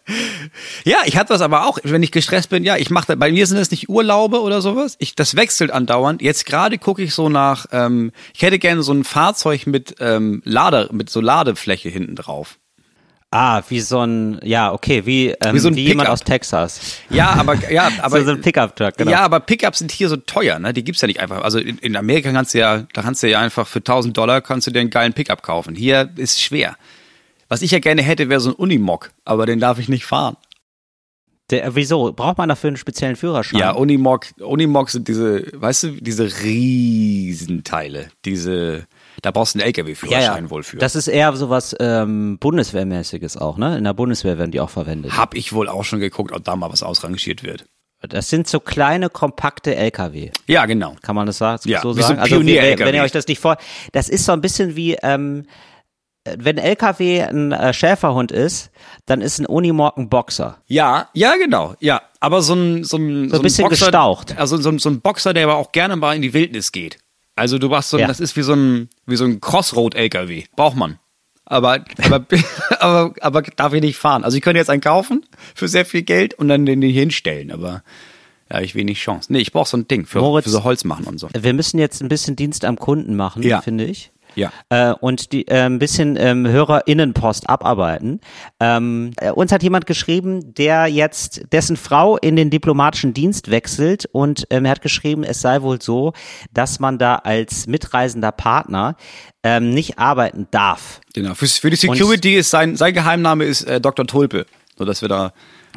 Ja, ich hatte das aber auch, wenn ich gestresst bin, ja, ich mache bei mir sind das nicht Urlaube oder sowas. Ich, das wechselt andauernd. Jetzt gerade gucke ich so nach, ähm, ich hätte gerne so ein Fahrzeug mit ähm, Lade, mit so Ladefläche hinten drauf. Ah, wie so ein, ja, okay, wie, ähm, Wie so ein wie jemand aus Texas. Ja, aber ja, [laughs] aber so, so ein Pickup-Truck, genau. Ja, aber Pickups sind hier so teuer, ne? Die gibt's ja nicht einfach. Also in, in Amerika kannst du ja, da kannst du ja einfach für 1000 Dollar kannst du dir einen geilen Pickup kaufen. Hier ist schwer. Was ich ja gerne hätte, wäre so ein Unimog, aber den darf ich nicht fahren. Der, wieso? Braucht man dafür einen speziellen Führerschein? Ja, Unimog, Unimog sind diese, weißt du, diese Riesenteile, diese, da brauchst du einen LKW-Führerschein wohl für. Das ist eher sowas ähm, Bundeswehrmäßiges auch, ne? In der Bundeswehr werden die auch verwendet. hab ich wohl auch schon geguckt, ob da mal was ausrangiert wird. Das sind so kleine, kompakte LKW. Ja, genau. Kann man das sagen, Ja, so wie so sagen? ein also wenn, Pionier-LKW. wenn ihr euch das nicht vor, das ist so ein bisschen wie, ähm, wenn LKW ein äh, Schäferhund ist, dann ist ein Unimog ein Boxer. Ja, ja, genau, ja. Aber so ein, so ein, So ein bisschen Boxer, gestaucht. Also so ein, so ein Boxer, der aber auch gerne mal in die Wildnis geht. Also du machst so, ein, Ja. das ist wie so ein, wie so ein Crossroad-LKW. Braucht man. Aber, aber, [laughs] aber, aber darf ich nicht fahren. Also ich könnte jetzt einen kaufen für sehr viel Geld und dann den hier hinstellen, aber ja, ich wenig Chance. Nee, ich brauche so ein Ding für, Moritz- für so Holz machen und so. Wir müssen jetzt ein bisschen Dienst am Kunden machen, Ja. finde ich. Ja. Äh, und die, äh, ein bisschen ähm, HörerInnenpost abarbeiten. Ähm, äh, uns hat jemand geschrieben, der jetzt, dessen Frau in den diplomatischen Dienst wechselt und ähm, er hat geschrieben, es sei wohl so, dass man da als mitreisender Partner ähm, nicht arbeiten darf. Genau. Für, für die Security ist sein, sein Geheimname ist äh, Dr. Tulpe. So dass wir da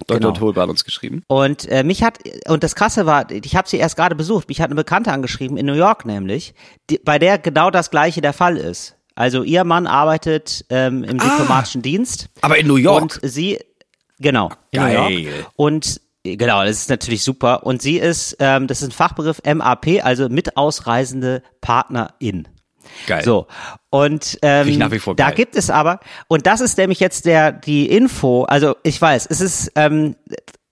Dr. Genau. Tulpe hat uns geschrieben. Und äh, mich hat, und das Krasse war, ich habe sie erst gerade besucht, mich hat eine Bekannte angeschrieben, in New York nämlich, die, bei der genau das gleiche der Fall ist. Also ihr Mann arbeitet ähm, im diplomatischen Dienst. Aber in New York. Und sie, genau, in Geil. New York. Und genau, das ist natürlich super. Und sie ist, ähm, das ist ein Fachbegriff MAP, also mit ausreisende Partnerin. Geil. So. Und ähm, da geil. gibt es aber, und das ist nämlich jetzt der die Info, also ich weiß, es ist, ähm,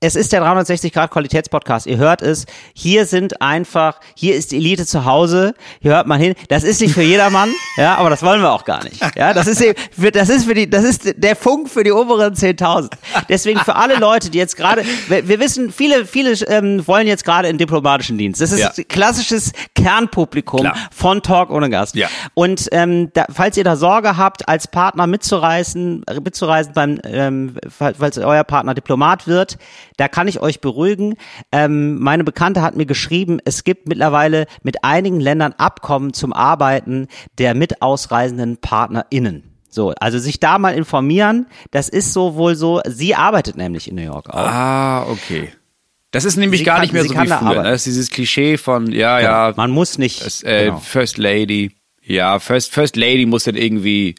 es ist der 360 Grad Qualitätspodcast. Ihr hört es. Hier sind einfach, hier ist die Elite zu Hause. Hier hört man hin. Das ist nicht für jedermann, [laughs] ja, aber das wollen wir auch gar nicht. Ja, das ist eben, für, das ist für die, das ist der Funk für die oberen 10.000. Deswegen für alle Leute, die jetzt gerade, wir, wir wissen, viele, viele ähm, wollen jetzt gerade in diplomatischen Dienst. Das ist Ja. klassisches Kernpublikum Klar. von Talk ohne Gast. Ja. Und ähm, da, falls ihr da Sorge habt, als Partner mitzureisen, äh, mitzureisen beim, ähm, fall- falls euer Partner Diplomat wird, da kann ich euch beruhigen. Ähm, meine Bekannte hat mir geschrieben, es gibt mittlerweile mit einigen Ländern Abkommen zum Arbeiten der mit ausreisenden PartnerInnen. So, also sich da mal informieren, das ist so wohl so, sie arbeitet nämlich in New York auch. Ah, okay. Das ist nämlich Sie gar kann- nicht mehr so wie früher. arbeiten. Ne? Das ist dieses Klischee von, ja, ja, Man muss nicht. das, äh, genau. First Lady. Ja, First, First Lady muss dann irgendwie,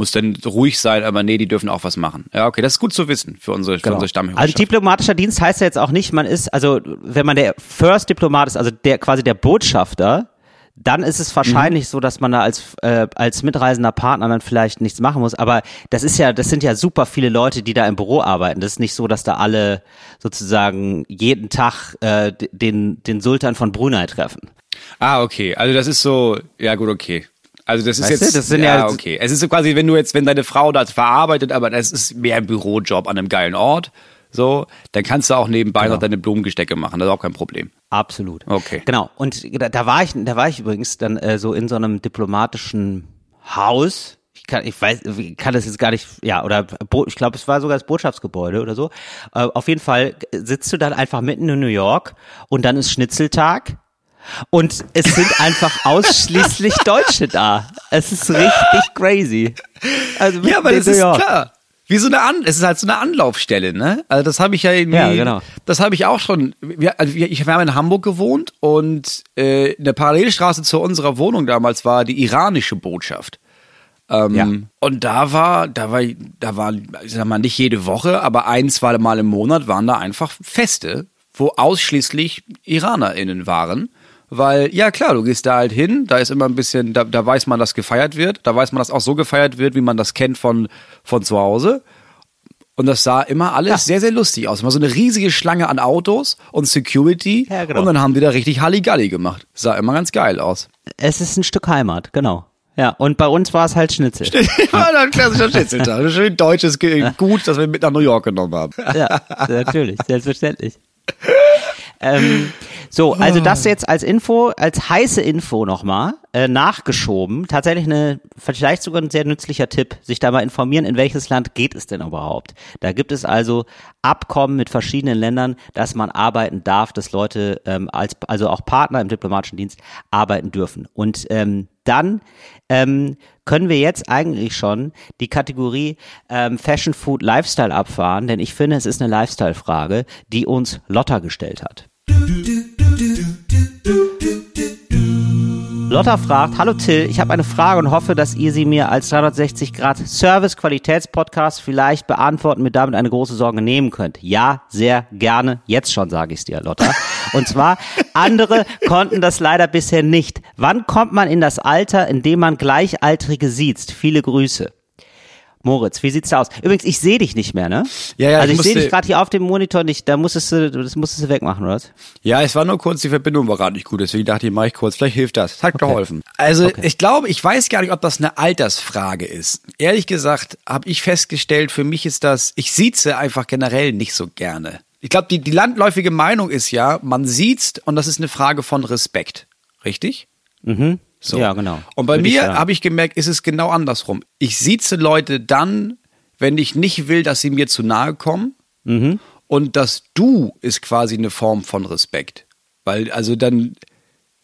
muss dann ruhig sein, aber nee, die dürfen auch was machen. Ja, okay, das ist gut zu wissen für unsere, für Genau. unsere Also Stammhörerschaft. diplomatischer Dienst heißt ja jetzt auch nicht, man ist, also wenn man der First Diplomat ist, also der quasi der Botschafter, dann ist es wahrscheinlich so, dass man da als äh, als mitreisender Partner dann vielleicht nichts machen muss. Aber das ist ja, das sind ja super viele Leute, die da im Büro arbeiten. Das ist nicht so, dass da alle sozusagen jeden Tag äh, den den Sultan von Brunei treffen. Ah, okay. Also das ist so, ja gut, okay. Also das ist Weißt du, jetzt, das sind ja, ja- okay. Es ist so quasi, wenn du jetzt, wenn deine Frau das verarbeitet, aber das ist mehr ein Bürojob an einem geilen Ort, so, dann kannst du auch nebenbei Genau. noch deine Blumengestecke machen. Das ist auch kein Problem. Absolut. Okay. Genau. Und da, da war ich, da war ich übrigens dann äh, so in so einem diplomatischen Haus. Ich kann, ich weiß, kann das jetzt gar nicht, ja, oder ich glaube, es war sogar das Botschaftsgebäude oder so. Äh, auf jeden Fall sitzt du dann einfach mitten in New York und dann ist Schnitzeltag. Und es sind einfach ausschließlich Deutsche da. Es ist richtig crazy. Also Ja, aber das ist klar. Wie so eine An es ist halt so eine Anlaufstelle, ne? Also das habe ich ja irgendwie, Ja, genau. das habe ich auch schon. Wir, also wir, ich wir haben in Hamburg gewohnt und äh, in der Parallelstraße zu unserer Wohnung damals war die iranische Botschaft. Ähm, Ja. Und da war, da war, da war, ich sag mal, nicht jede Woche, aber ein, zwei Mal im Monat waren da einfach Feste, wo ausschließlich IranerInnen waren. Weil, ja klar, du gehst da halt hin, da ist immer ein bisschen, da, da weiß man, dass gefeiert wird, da weiß man, dass auch so gefeiert wird, wie man das kennt von, von zu Hause. Und das sah immer alles sehr, sehr lustig aus. Immer so eine riesige Schlange an Autos und Security. Ja, genau. Und dann haben die da richtig Halligalli gemacht. Sah immer ganz geil aus. Es ist ein Stück Heimat, genau. Ja, und bei uns war es halt Schnitzel. Ja, [laughs] ein klassischer Schnitzeltag. Ein schön deutsches Gut, das wir mit nach New York genommen haben. Ja, natürlich, selbstverständlich. [laughs] ähm, so, also das jetzt als Info, als heiße Info nochmal, äh, nachgeschoben. Tatsächlich eine, vielleicht sogar ein sehr nützlicher Tipp, sich da mal informieren, in welches Land geht es denn überhaupt. Da gibt es also Abkommen mit verschiedenen Ländern, dass man arbeiten darf, dass Leute ähm, als, also auch Partner im diplomatischen Dienst arbeiten dürfen. Und ähm, dann ähm, können wir jetzt eigentlich schon die Kategorie ähm, Fashion, Food, Lifestyle abfahren, denn ich finde, es ist eine Lifestyle-Frage, die uns Lotta gestellt hat. Lotta fragt, hallo Till, ich habe eine Frage und hoffe, dass ihr sie mir als 360 Grad Service Qualitätspodcast vielleicht beantworten, mir damit eine große Sorge nehmen könnt. Ja, sehr gerne. Jetzt schon sage ich es dir, Lotta. Und zwar, andere [laughs] konnten das leider bisher nicht. Wann kommt man in das Alter, in dem man Gleichaltrige sieht? Viele Grüße. Moritz, wie sieht's da aus? Übrigens, ich sehe dich nicht mehr, ne? Ja, ja, Also ich ich sehe dich gerade hier auf dem Monitor nicht. Da musstest du, das musstest du wegmachen, oder was? Ja, es war nur kurz, die Verbindung war gerade nicht gut, deswegen dachte ich, mach ich kurz, vielleicht hilft das. Hat geholfen. Also ich glaube, ich weiß gar nicht, ob das eine Altersfrage ist. Ehrlich gesagt, habe ich festgestellt, für mich ist das, ich sieze einfach generell nicht so gerne. Ich glaube, die, die landläufige Meinung ist ja, man siezt und das ist eine Frage von Respekt. Richtig? So. Ja, genau. Und bei Würde mir habe ich gemerkt, ist es genau andersrum. Ich sieze Leute dann, wenn ich nicht will, dass sie mir zu nahe kommen. Mhm. Und das Du ist quasi eine Form von Respekt. Weil, also dann,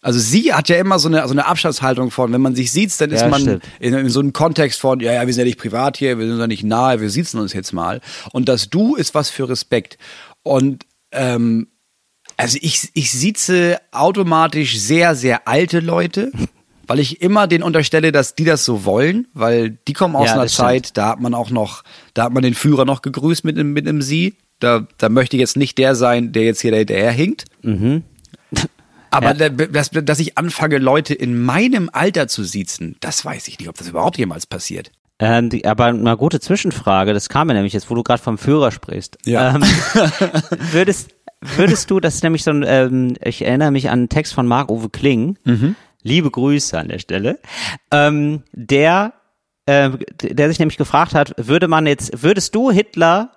also sie hat ja immer so eine, so eine Abstandshaltung von, wenn man sich sieht, dann ist Ja, man in, in so einem Kontext von, ja, ja, wir sind ja nicht privat hier, wir sind ja nicht nahe, wir sitzen uns jetzt mal. Und das Du ist was für Respekt. Und ähm, also ich, ich sieze automatisch sehr, sehr alte Leute, [laughs] weil ich immer den unterstelle, dass die das so wollen, weil die kommen aus Ja, einer das stimmt. Zeit, da hat man auch noch, da hat man den Führer noch gegrüßt mit einem, mit einem Sie. Da, da möchte ich jetzt nicht der sein, der jetzt hier dahinterher hinkt. Aber Ja. da- dass, dass ich anfange, Leute in meinem Alter zu siezen, das weiß ich nicht, ob das überhaupt jemals passiert. Ähm, die, aber eine gute Zwischenfrage, das kam mir nämlich jetzt, wo du gerade vom Führer sprichst. Ja. Ähm, [laughs] würdest, würdest du, das ist nämlich so ein, ähm, ich erinnere mich an einen Text von Marc-Uwe Kling, liebe Grüße an der Stelle, ähm, der, äh, der sich nämlich gefragt hat, würde man jetzt, würdest du Hitler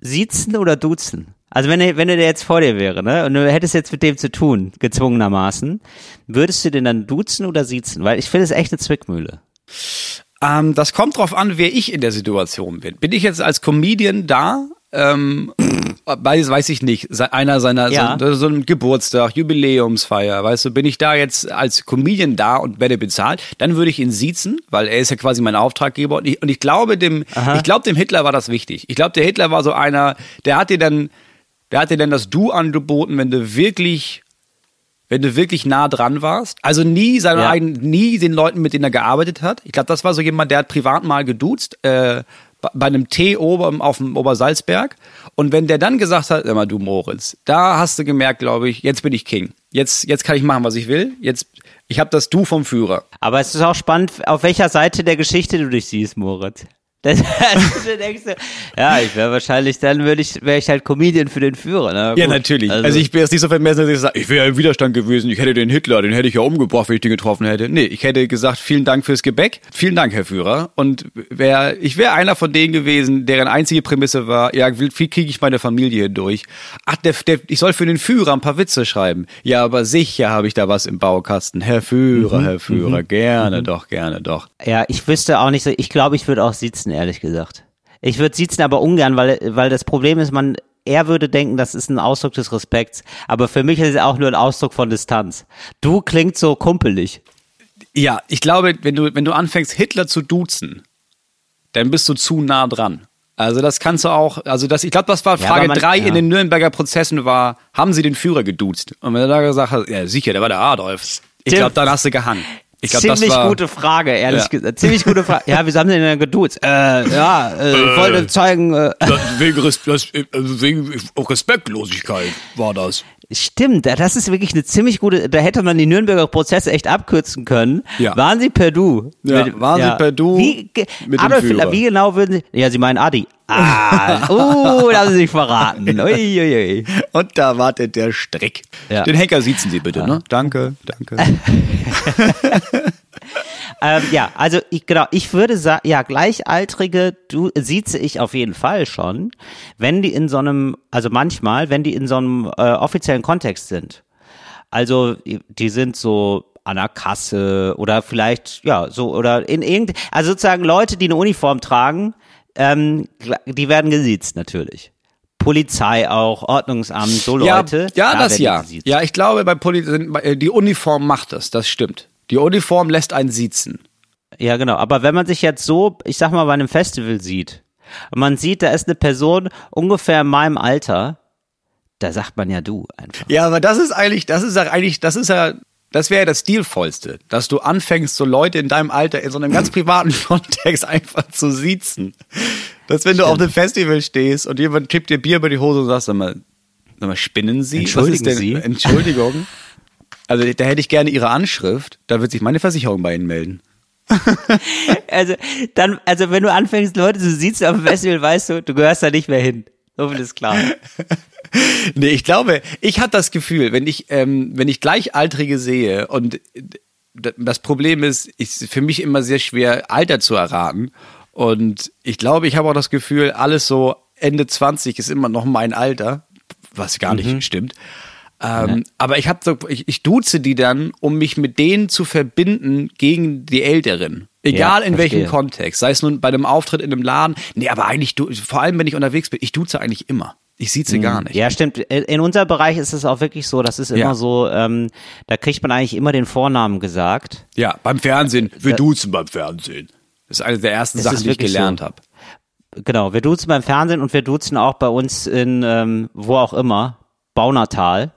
siezen oder duzen? Also wenn er, wenn er jetzt vor dir wäre, ne, und du hättest jetzt mit dem zu tun, gezwungenermaßen, würdest du den dann duzen oder siezen? Weil ich finde es echt eine Zwickmühle. Ähm, das kommt drauf an, wer ich in der Situation bin. Bin ich jetzt als Comedian da, ähm, weiß, weiß ich nicht, einer seiner, Ja. so, so ein Geburtstag, Jubiläumsfeier, weißt du, bin ich da jetzt als Comedian da und werde bezahlt, dann würde ich ihn siezen, weil er ist ja quasi mein Auftraggeber und ich, und ich glaube dem, ich glaube dem Hitler war das wichtig. Ich glaube, der Hitler war so einer, der hat dir dann, der hat dir dann das Du angeboten, wenn du wirklich wenn du wirklich nah dran warst. Also nie seine Ja. eigenen, nie den Leuten, mit denen er gearbeitet hat. Ich glaube, das war so jemand, der hat privat mal geduzt, äh, bei- einem Tee oben auf dem Obersalzberg. Und wenn der dann gesagt hat, immer du Moritz, da hast du gemerkt, glaube ich, jetzt bin ich King. Jetzt, jetzt kann ich machen, was ich will. Jetzt, ich habe das Du vom Führer. Aber es ist auch spannend, auf welcher Seite der Geschichte du dich siehst, Moritz. Das, du denkst, du, ja, ich wäre wahrscheinlich, dann würde ich, wäre ich halt Comedian für den Führer. Ne? Ja, natürlich. Also, ich bin jetzt nicht so vermessen, dass ich sage, ich wäre im Widerstand gewesen, ich hätte den Hitler, den hätte ich ja umgebracht, wenn ich den getroffen hätte. Nee, ich hätte gesagt, vielen Dank fürs Gebäck, vielen Dank, Herr Führer. Und wär, ich wäre einer von denen gewesen, deren einzige Prämisse war, ja, wie kriege ich meine Familie durch? Ach, der, der, ich soll für den Führer ein paar Witze schreiben. Ja, aber sicher habe ich da was im Baukasten. Herr Führer, Herr Führer, gerne doch, gerne doch. Ja, ich wüsste auch nicht so, ich glaube, ich würde auch sitzen, ehrlich gesagt. Ich würde sitzen, aber ungern, weil, weil das Problem ist, man, er würde denken, das ist ein Ausdruck des Respekts. Aber für mich ist es auch nur ein Ausdruck von Distanz. Du klingt so kumpelig. Ja, ich glaube, wenn du, wenn du anfängst, Hitler zu duzen, dann bist du zu nah dran. Also das kannst du auch, also das, ich glaube, das war Ja, Frage aber man- drei ja. in den Nürnberger Prozessen war, haben sie den Führer geduzt? Und wenn er da gesagt hat, ja sicher, der war der Adolf. Ich glaube, dann hast du gehangen. Ich glaube, das Ziemlich war, gute Frage, ehrlich Ja. gesagt. Ziemlich gute Frage. Ja, wieso haben sie denn dann geduzt? Äh, ja, äh, ich wollte zeigen, äh, wegen, Res das, äh, wegen Respektlosigkeit war das. Stimmt, das ist wirklich eine ziemlich gute, da hätte man die Nürnberger Prozesse echt abkürzen können. Ja. Waren sie per Du? Ja, waren sie per Du Wie, mit Adolf. Hitler, wie genau würden sie, ja, sie meinen Adi. Ah, [laughs] uh, da haben sie sich verraten. Ui, ui, ui. Und da wartet der Strick. Ja. Den Henker siezen Sie bitte, ne? Danke, danke. [laughs] [laughs] Ähm, ja, also ich, genau, ich würde sagen, ja, Gleichaltrige, du sieze ich auf jeden Fall schon, wenn die in so einem, also manchmal, wenn die in so einem äh, offiziellen Kontext sind. Also die sind so an der Kasse oder vielleicht, ja, so, oder in irgend, also sozusagen Leute, die eine Uniform tragen, ähm, die werden gesiezt natürlich. Polizei auch, Ordnungsamt, so Leute. Ja, ja da das ja. Ja, ich glaube, bei Poli sind- die Uniform macht das, das stimmt. Die Uniform lässt einen siezen. Ja, genau. Aber wenn man sich jetzt so, ich sag mal, bei einem Festival sieht, und man sieht, da ist eine Person ungefähr in meinem Alter, da sagt man ja du einfach. Ja, aber das ist eigentlich, das ist ja eigentlich, das ist ja, das wäre ja das Stilvollste, dass du anfängst, so Leute in deinem Alter in so einem ganz [clears throat] privaten [laughs] Kontext einfach zu siezen. Dass wenn du auf einem Festival stehst und jemand kippt dir Bier über die Hose und sagst, sag mal, sag mal spinnen Sie? Entschuldigen Was ist Sie? Entschuldigung. [laughs] Also da hätte ich gerne Ihre Anschrift, da wird sich meine Versicherung bei Ihnen melden. [laughs] Also, dann, also wenn du anfängst, Leute zu sitzen auf dem Festival, weißt du, du gehörst da nicht mehr hin. So viel ist klar. [laughs] Nee, ich glaube, ich hatte das Gefühl, wenn ich, ähm, wenn ich Gleichaltrige sehe und das Problem ist, ist für mich immer sehr schwer, Alter zu erraten. Und ich glaube, ich habe auch das Gefühl, alles so Ende 20 ist immer noch mein Alter, was gar nicht stimmt. Ähm, Aber ich habe so, ich, ich duze die dann, um mich mit denen zu verbinden gegen die Älteren. Egal Ja, in welchem. Kontext, sei es nun bei einem Auftritt in einem Laden. Nee, aber eigentlich, du, vor allem wenn ich unterwegs bin, ich duze eigentlich immer. Ich sieze gar nicht. Ja, stimmt. In unserem Bereich ist es auch wirklich so, das ist immer Ja. so, ähm, da kriegt man eigentlich immer den Vornamen gesagt. Ja, beim Fernsehen. Wir duzen beim Fernsehen. Das ist eine der ersten Sachen, die ich gelernt so. habe. Genau, wir duzen beim Fernsehen und wir duzen auch bei uns in, ähm, wo auch immer, Baunatal.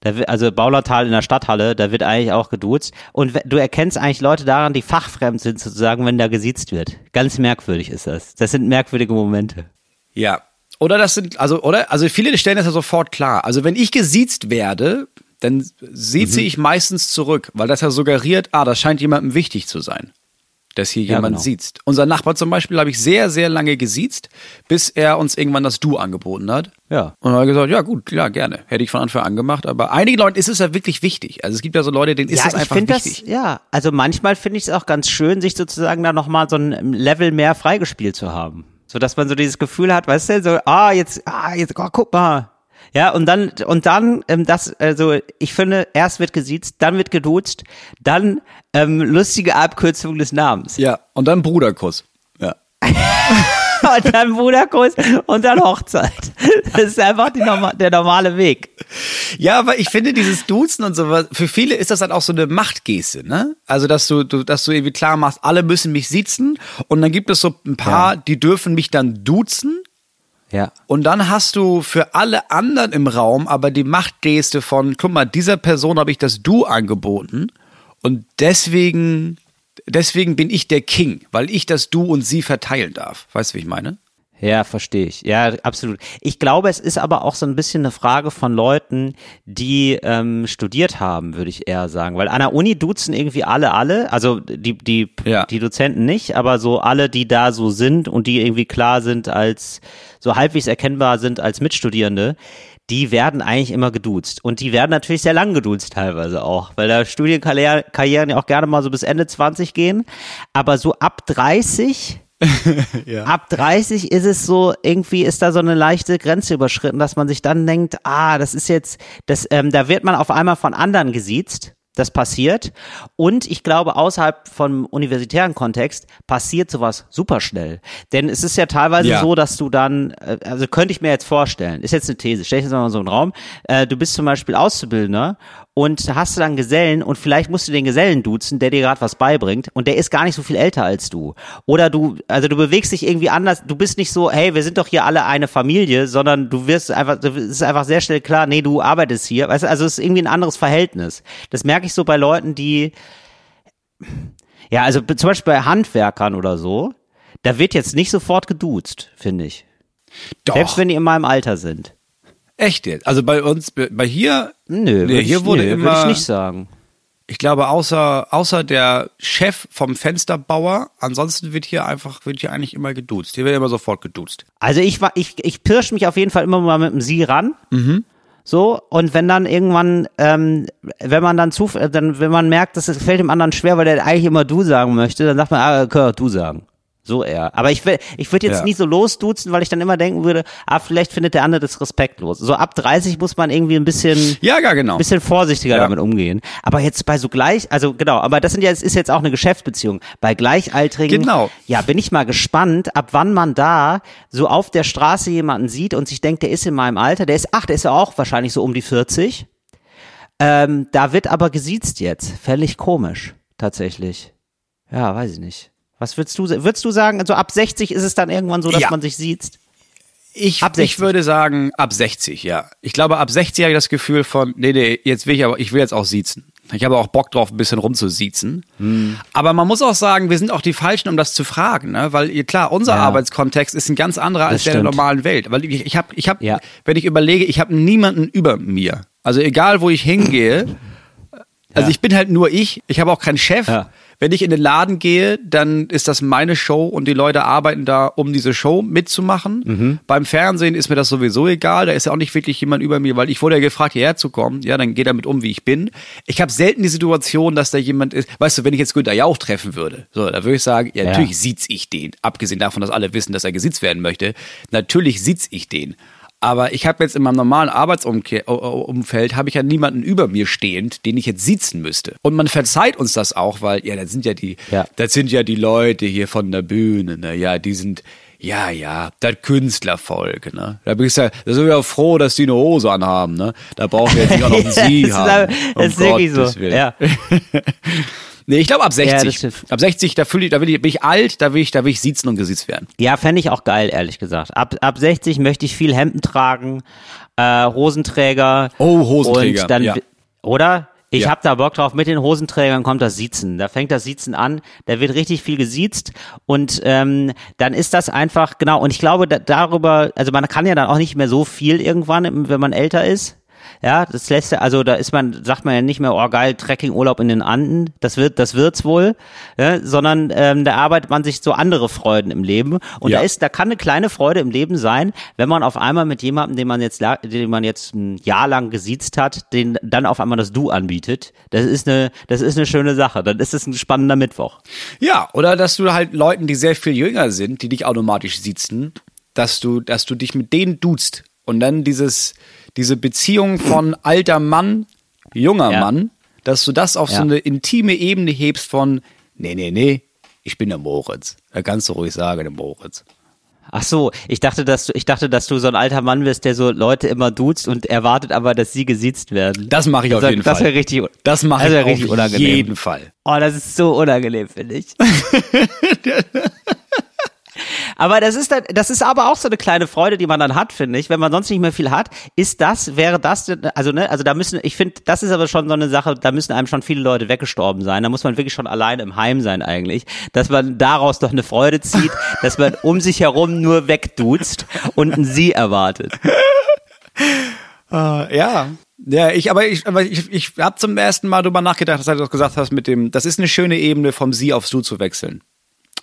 Da also Baunatal in der Stadthalle, da wird eigentlich auch geduzt. Und du erkennst eigentlich Leute daran, die fachfremd sind sozusagen, wenn da gesiezt wird. Ganz merkwürdig ist das. Das sind merkwürdige Momente. Ja. Oder das sind, also, oder? Also viele stellen das ja sofort klar. Also wenn ich gesiezt werde, dann sieze ich meistens zurück, weil das ja suggeriert, ah, das scheint jemandem wichtig zu sein. Dass hier Ja, jemand genau. siezt. Unser Nachbar zum Beispiel habe ich sehr, sehr lange gesiezt, bis er uns irgendwann das Du angeboten hat. Ja. Und dann habe ich gesagt, ja gut, ja, gerne. Hätte ich von Anfang an gemacht. Aber einigen Leuten ist es ja wirklich wichtig. Also es gibt ja so Leute, denen ist ja, es ich einfach wichtig. das, ja, also manchmal finde ich es auch ganz schön, sich sozusagen da nochmal so ein Level mehr freigespielt zu haben. So dass man so dieses Gefühl hat, weißt du, so, ah, jetzt, ah, jetzt, oh, guck mal. Ja, und dann, und dann, ähm, das, also, ich finde, erst wird gesiezt, dann wird geduzt, dann, ähm, lustige Abkürzung des Namens. Ja, und dann Bruderkuss. Ja. [laughs] und dann Bruderkuss und dann Hochzeit. Das ist einfach die norma der normale Weg. Ja, aber ich finde dieses Duzen und sowas, für viele ist das dann auch so eine Machtgeste, ne? Also, dass du, du, dass du irgendwie klar machst, alle müssen mich sitzen und dann gibt es so ein paar, Ja. die dürfen mich dann duzen Ja. und dann hast du für alle anderen im Raum aber die Machtgeste von, guck mal, dieser Person habe ich das Du angeboten und deswegen, deswegen bin ich der King, weil ich das Du und Sie verteilen darf. Weißt du, wie ich meine? Ja, verstehe ich. Ja, absolut. Ich glaube, es ist aber auch so ein bisschen eine Frage von Leuten, die ähm, studiert haben, würde ich eher sagen. Weil an der Uni duzen irgendwie alle, alle. Also die, die, Ja. die Dozenten nicht, aber so alle, die da so sind und die irgendwie klar sind als, so halbwegs erkennbar sind als Mitstudierende, die werden eigentlich immer geduzt. Und die werden natürlich sehr lang geduzt teilweise auch, weil da Studienkarrieren Karrieren ja auch gerne mal so bis Ende 20 gehen. Aber so ab 30 [laughs] Ab 30 ist es so, irgendwie ist da so eine leichte Grenze überschritten, dass man sich dann denkt, ah, das ist jetzt, das, ähm, da wird man auf einmal von anderen gesiezt. Das passiert. Und ich glaube, außerhalb vom universitären Kontext passiert sowas super schnell. Denn es ist ja teilweise Ja. so, dass du dann, äh, also könnte ich mir jetzt vorstellen, ist jetzt eine These, stell dich jetzt mal so einen Raum, äh, du bist zum Beispiel Auszubildender und hast du dann Gesellen und vielleicht musst du den Gesellen duzen, der dir gerade was beibringt und der ist gar nicht so viel älter als du. Oder du, also du bewegst dich irgendwie anders, du bist nicht so, hey, wir sind doch hier alle eine Familie, sondern du wirst einfach, es ist einfach sehr schnell klar, nee, du arbeitest hier, weißt du, also es ist irgendwie ein anderes Verhältnis. Das merke ich so bei Leuten, die, ja, also zum Beispiel bei Handwerkern oder so, da wird jetzt nicht sofort geduzt, finde ich. Doch. Selbst wenn die in meinem Alter sind. Echt jetzt? Also bei uns, bei hier, Nö, Nee, hier ich, wurde nö, immer- würde ich nicht sagen. ich glaube, außer, außer der Chef vom Fensterbauer, ansonsten wird hier einfach, wird hier eigentlich immer geduzt. Hier wird immer sofort geduzt. Also ich war, ich, ich pirsch mich auf jeden Fall immer mal mit dem Sie ran. So, und wenn dann irgendwann, ähm, wenn man dann zu, äh, dann, wenn man merkt, dass es fällt dem anderen schwer, weil der eigentlich immer du sagen möchte, dann sagt man, ah, kann du sagen. So eher. Aber ich, will- ich würde jetzt Ja. nie so losduzen, weil ich dann immer denken würde, ah, vielleicht findet der andere das respektlos. So ab 30 muss man irgendwie ein bisschen, Ja, ja, genau. bisschen vorsichtiger Ja. damit umgehen. Aber jetzt bei so gleich, also genau, aber das sind ja, es ist jetzt auch eine Geschäftsbeziehung. Bei Gleichaltrigen, Genau. ja, bin ich mal gespannt, ab wann man da so auf der Straße jemanden sieht und sich denkt, der ist in meinem Alter, der ist, ach, der ist ja auch wahrscheinlich so um die 40. Ähm, da wird aber gesiezt jetzt. Völlig komisch, tatsächlich. Ja, weiß ich nicht. Was würdest du, würdest du sagen, also ab 60 ist es dann irgendwann so, dass Ja. man sich sieht? Ich, Ab 60. ich würde sagen, ab 60, ja. Ich glaube, ab 60 habe ich das Gefühl von, nee, nee, jetzt will ich aber, ich will jetzt auch siezen. Ich habe auch Bock drauf, ein bisschen rumzusiezen. Hm. Aber man muss auch sagen, wir sind auch die Falschen, um das zu fragen, ne? Weil klar, unser Ja. Arbeitskontext ist ein ganz anderer als der der stimmt. normalen Welt. Weil ich, ich habe, ich habe, Ja. wenn ich überlege, ich habe niemanden über mir. Also egal, wo ich hingehe, [laughs] also Ja. ich bin halt nur ich. Ich habe auch keinen Chef. Ja. Wenn ich in den Laden gehe, dann ist das meine Show und die Leute arbeiten da, um diese Show mitzumachen. Mhm. Beim Fernsehen ist mir das sowieso egal. Da ist ja auch nicht wirklich jemand über mir, weil ich wurde ja gefragt, hierher zu kommen. Ja, dann geht damit um, wie ich bin. Ich habe selten die Situation, dass da jemand ist. Weißt du, wenn ich jetzt Günther Jauch treffen würde, so, da würde ich sagen, ja, Ja. natürlich sitz ich den. Abgesehen davon, dass alle wissen, dass er gesitzt werden möchte. Natürlich sitz ich den. Aber ich habe jetzt in meinem normalen Arbeitsumfeld habe ich ja niemanden über mir stehend, den ich jetzt sitzen müsste. Und man verzeiht uns das auch, weil ja, das sind ja die, Ja. das sind ja die Leute hier von der Bühne, ne? Ja, die sind ja, ja, das Künstlervolk, ne? Da bin ich ja, da sind wir ja froh, dass die eine Hose anhaben, ne? Da brauchen wir jetzt nicht auch noch einen [laughs] Sie das ist, haben. aber- Um das ist wirklich so. Ja. [laughs] Nee, ich glaube ab Ja, das 60. stimmt. ab 60, da fühle ich, da will ich, bin ich alt, da will ich, da will ich sitzen und gesitzt werden. Ja, fände ich auch geil, ehrlich gesagt. Ab, ab 60 möchte ich viel Hemden tragen, äh, Hosenträger. Oh, Hosenträger, Und dann, ja. Oder? Ich Ja. hab da Bock drauf. Mit den Hosenträgern kommt das Siezen. Da fängt das Siezen an. Da wird richtig viel gesiezt. Und ähm, dann ist das einfach, genau. Und ich glaube, da, darüber, also man kann ja dann auch nicht mehr so viel irgendwann, wenn man älter ist. Ja, das lässt ja, also da ist man, sagt man ja nicht mehr, oh geil, Trekkingurlaub in den Anden, das wird, das wird's wohl, ja, sondern ähm, da arbeitet man sich so andere Freuden im Leben und Ja. da ist, da kann eine kleine Freude im Leben sein, wenn man auf einmal mit jemandem, den man jetzt, den man jetzt ein Jahr lang gesiezt hat, den dann auf einmal das Du anbietet. Das ist eine, das ist eine schöne Sache. Dann ist es ein spannender Mittwoch. Ja, oder dass du halt Leuten, die sehr viel jünger sind, die dich automatisch sitzen, dass du, dass du dich mit denen duzt und dann dieses, diese Beziehung von alter Mann, junger Ja. Mann, dass du das auf so Ja. eine intime Ebene hebst von, nee, nee, nee, ich bin der Moritz. Da kannst du ruhig sagen, der Moritz. Ach so, ich dachte, dass du, ich dachte, dass du so ein alter Mann bist, der so Leute immer duzt und erwartet aber, dass sie gesiezt werden. Das mache ich auf Das- jeden das Fall. wäre richtig, Das mache das ich auf richtig unangenehm. jeden Fall. Oh, das ist so unangenehm, finde ich. [laughs] aber das ist das ist aber auch so eine kleine Freude, die man dann hat, finde ich. Wenn man sonst nicht mehr viel hat, ist das, wäre das, also ne, also da müssen, ich finde, das ist aber schon so eine Sache, da müssen einem schon viele Leute weggestorben sein. Da muss man wirklich schon alleine im Heim sein eigentlich, dass man daraus doch eine Freude zieht, [laughs] dass man um sich herum nur wegduzt und ein Sie erwartet. Äh, [laughs] ja. Ja, ich, aber ich, aber ich, ich habe zum ersten Mal drüber nachgedacht, dass du doch gesagt hast, mit dem, das ist eine schöne Ebene, vom Sie aufs Du zu wechseln.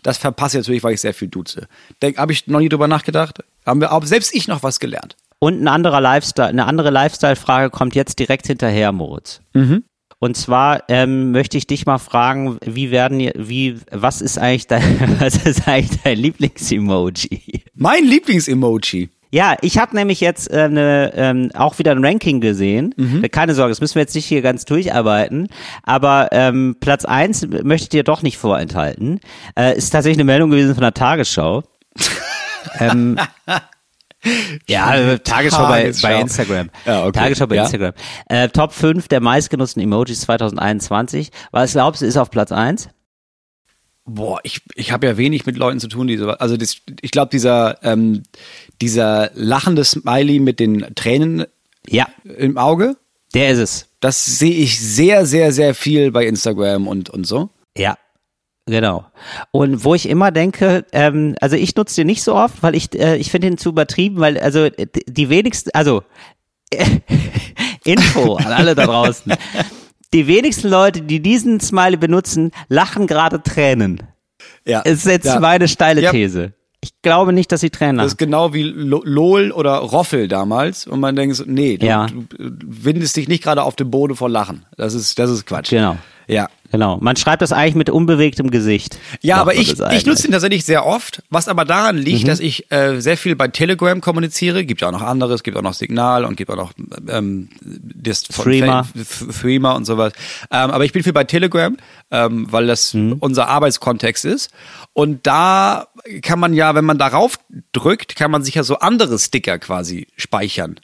Das verpasse ich natürlich, weil ich sehr viel duze. Habe ich noch nie drüber nachgedacht. Haben wir, aber selbst ich noch was gelernt. Und ein anderer Lifestyle, eine andere Lifestyle-Frage kommt jetzt direkt hinterher, Moritz. Und zwar ähm, möchte ich dich mal fragen, wie werden, wie, was ist eigentlich dein, [laughs] was ist eigentlich dein Lieblings-Emoji? Mein Lieblings-Emoji. Ja, ich habe nämlich jetzt äh, ne, ähm, auch wieder ein Ranking gesehen. Keine Sorge, das müssen wir jetzt nicht hier ganz durcharbeiten. Aber ähm, Platz eins möchte ich dir doch nicht vorenthalten. Äh, ist tatsächlich eine Meldung gewesen von der Tagesschau. [laughs] ähm, ja, äh, Tagesschau bei, bei Instagram. Ja, okay. Tagesschau bei Ja. Instagram. Äh, Top 5 der meistgenutzten Emojis 2021. Was glaubst du, ist auf Platz eins? Boah, ich, ich habe ja wenig mit Leuten zu tun, die so, also das, ich glaube, dieser, ähm, dieser lachende Smiley mit den Tränen Ja, im Auge, der ist es. das sehe ich sehr, sehr, sehr viel bei Instagram und, und so. Ja, genau. Und wo ich immer denke, ähm, also ich nutze den nicht so oft, weil ich, äh, ich finde ihn zu übertrieben, weil also äh, die- die wenigsten, also [laughs] Info an alle da draußen. Die wenigsten Leute, die diesen Smiley benutzen, lachen gerade Tränen. Ja. Ist jetzt ja. meine steile Ja. These. Ich glaube nicht, dass sie Tränen Das lachen. ist genau wie Lo- LOL oder Roffel damals. Und man denkt so, nee, du, Ja. du windest dich nicht gerade auf dem Boden vor Lachen. Das ist, das ist Quatsch. Genau. Ja. Genau. Man schreibt das eigentlich mit unbewegtem Gesicht. Ja, aber ich, das ich nutze den tatsächlich sehr oft, was aber daran liegt, Mhm. dass ich äh, sehr viel bei Telegram kommuniziere. Gibt ja auch noch anderes, gibt auch noch Signal und gibt auch noch ähm, das von Threema. Threema und sowas. Ähm, aber ich bin viel bei Telegram, ähm, weil das Mhm. unser Arbeitskontext ist. Und da kann man ja, wenn man darauf drückt, kann man sich ja so andere Sticker quasi speichern.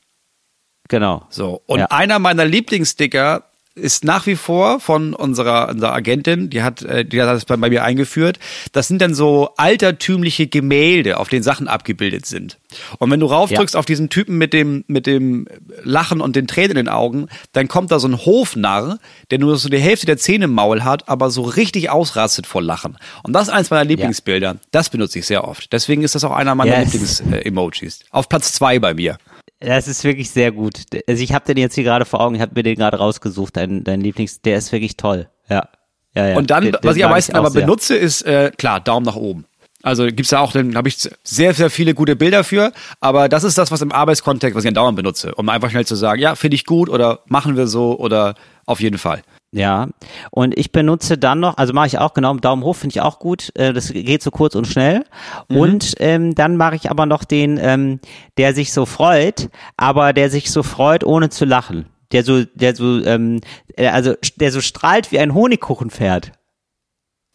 Genau. So. Und Ja. einer meiner Lieblingssticker ist nach wie vor von unserer, unserer Agentin, die hat, äh, die hat das bei, bei mir eingeführt. Das sind dann so altertümliche Gemälde, auf denen Sachen abgebildet sind. Und wenn du raufdrückst auf diesen Typen mit dem, mit dem Lachen und den Tränen in den Augen, dann kommt da so ein Hofnarr, der nur so die Hälfte der Zähne im Maul hat, aber so richtig ausrastet vor Lachen. Und das ist eins meiner Lieblingsbilder. Das benutze ich sehr oft. Deswegen ist das auch einer meiner Yes. Lieblings-Emojis. Auf Platz zwei bei mir. Das ist wirklich sehr gut. Also ich habe den jetzt hier gerade vor Augen, ich habe mir den gerade rausgesucht, dein, dein Lieblings, der ist wirklich toll. Ja. ja, ja. Und dann, Den- den was ich am meisten aber sehr. benutze, ist äh, klar, Daumen nach oben. Also gibt's da auch, dann habe ich sehr, sehr viele gute Bilder für, aber das ist das, was im Arbeitskontext, was ich andauernd benutze, um einfach schnell zu sagen, ja, finde ich gut oder machen wir so oder auf jeden Fall. Ja, und ich benutze dann noch, also mache ich auch genau, Daumen hoch finde ich auch gut, äh, das geht so kurz und schnell. Mhm. Und ähm, dann mache ich aber noch den, ähm, der sich so freut, aber der sich so freut, ohne zu lachen. Der so, der so, ähm, äh, also der so strahlt wie ein Honigkuchenpferd.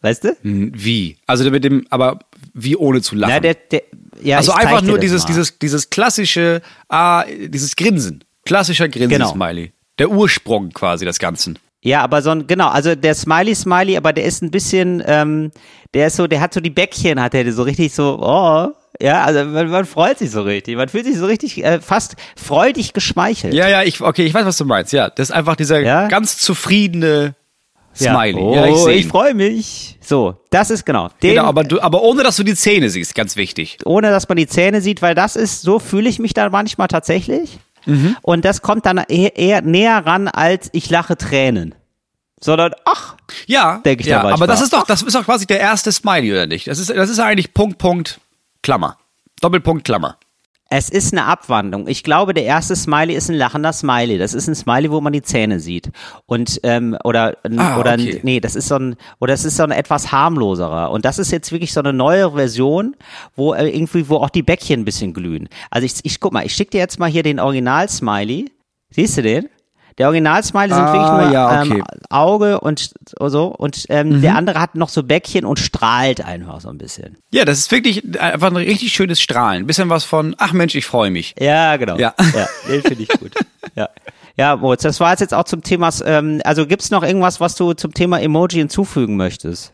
Weißt du? Hm, Wie? Also mit dem, aber wie ohne zu lachen. Ja, der, der, ja, also einfach nur dieses, mal. dieses, dieses klassische, ah, dieses Grinsen. Klassischer Genau. Grinsen-Smiley. Der Ursprung quasi des Ganzen. Ja, aber so ein, genau, also der Smiley Smiley, aber der ist ein bisschen, ähm, der ist so, der hat so die Bäckchen, hat er so richtig so, oh, ja, also man, man freut sich so richtig, man fühlt sich so richtig äh, fast freudig geschmeichelt. Ja, ja, ich, okay, ich weiß, was du meinst. Ja, das ist einfach dieser Ja? ganz zufriedene Ja. Smiley. Oh, ja, ich ich, freue mich. So, das ist genau. Den, Genau, aber, du, aber ohne, dass du die Zähne siehst, ganz wichtig. ohne dass man die Zähne sieht, weil das ist, so fühle ich mich da manchmal tatsächlich. Mhm. Und das kommt dann eher, eher näher ran, als ich lache Tränen. Sondern, ach, Ja, Denk ich ja da manchmal. aber das ist doch, das ist doch quasi der erste Smiley, oder nicht? Das ist, das ist eigentlich Punkt, Punkt, Klammer. Doppelpunkt, Klammer. Es ist eine Abwandlung. Ich glaube, der erste Smiley ist ein lachender Smiley. Das ist ein Smiley, wo man die Zähne sieht. Und ähm, oder Ah, oder okay. nee, das ist so ein oder es ist so ein etwas harmloserer. Und das ist jetzt wirklich so eine neue Version, wo äh, irgendwie wo auch die Bäckchen ein bisschen glühen. Also ich, ich guck mal, ich schicke dir jetzt mal hier den Original Smiley. Siehst du den? Der Original-Smiley sind Ah, wirklich nur ja, okay. ähm, Auge und so und ähm, der andere hat noch so Bäckchen und strahlt einfach so ein bisschen. Ja, das ist wirklich einfach ein richtig schönes Strahlen. Bisschen was von, ach Mensch, ich freue mich. Ja, genau. Ja. ja den finde ich gut. ja. Ja, Moritz, das war jetzt auch zum Thema, ähm, also gibt's noch irgendwas, was du zum Thema Emoji hinzufügen möchtest?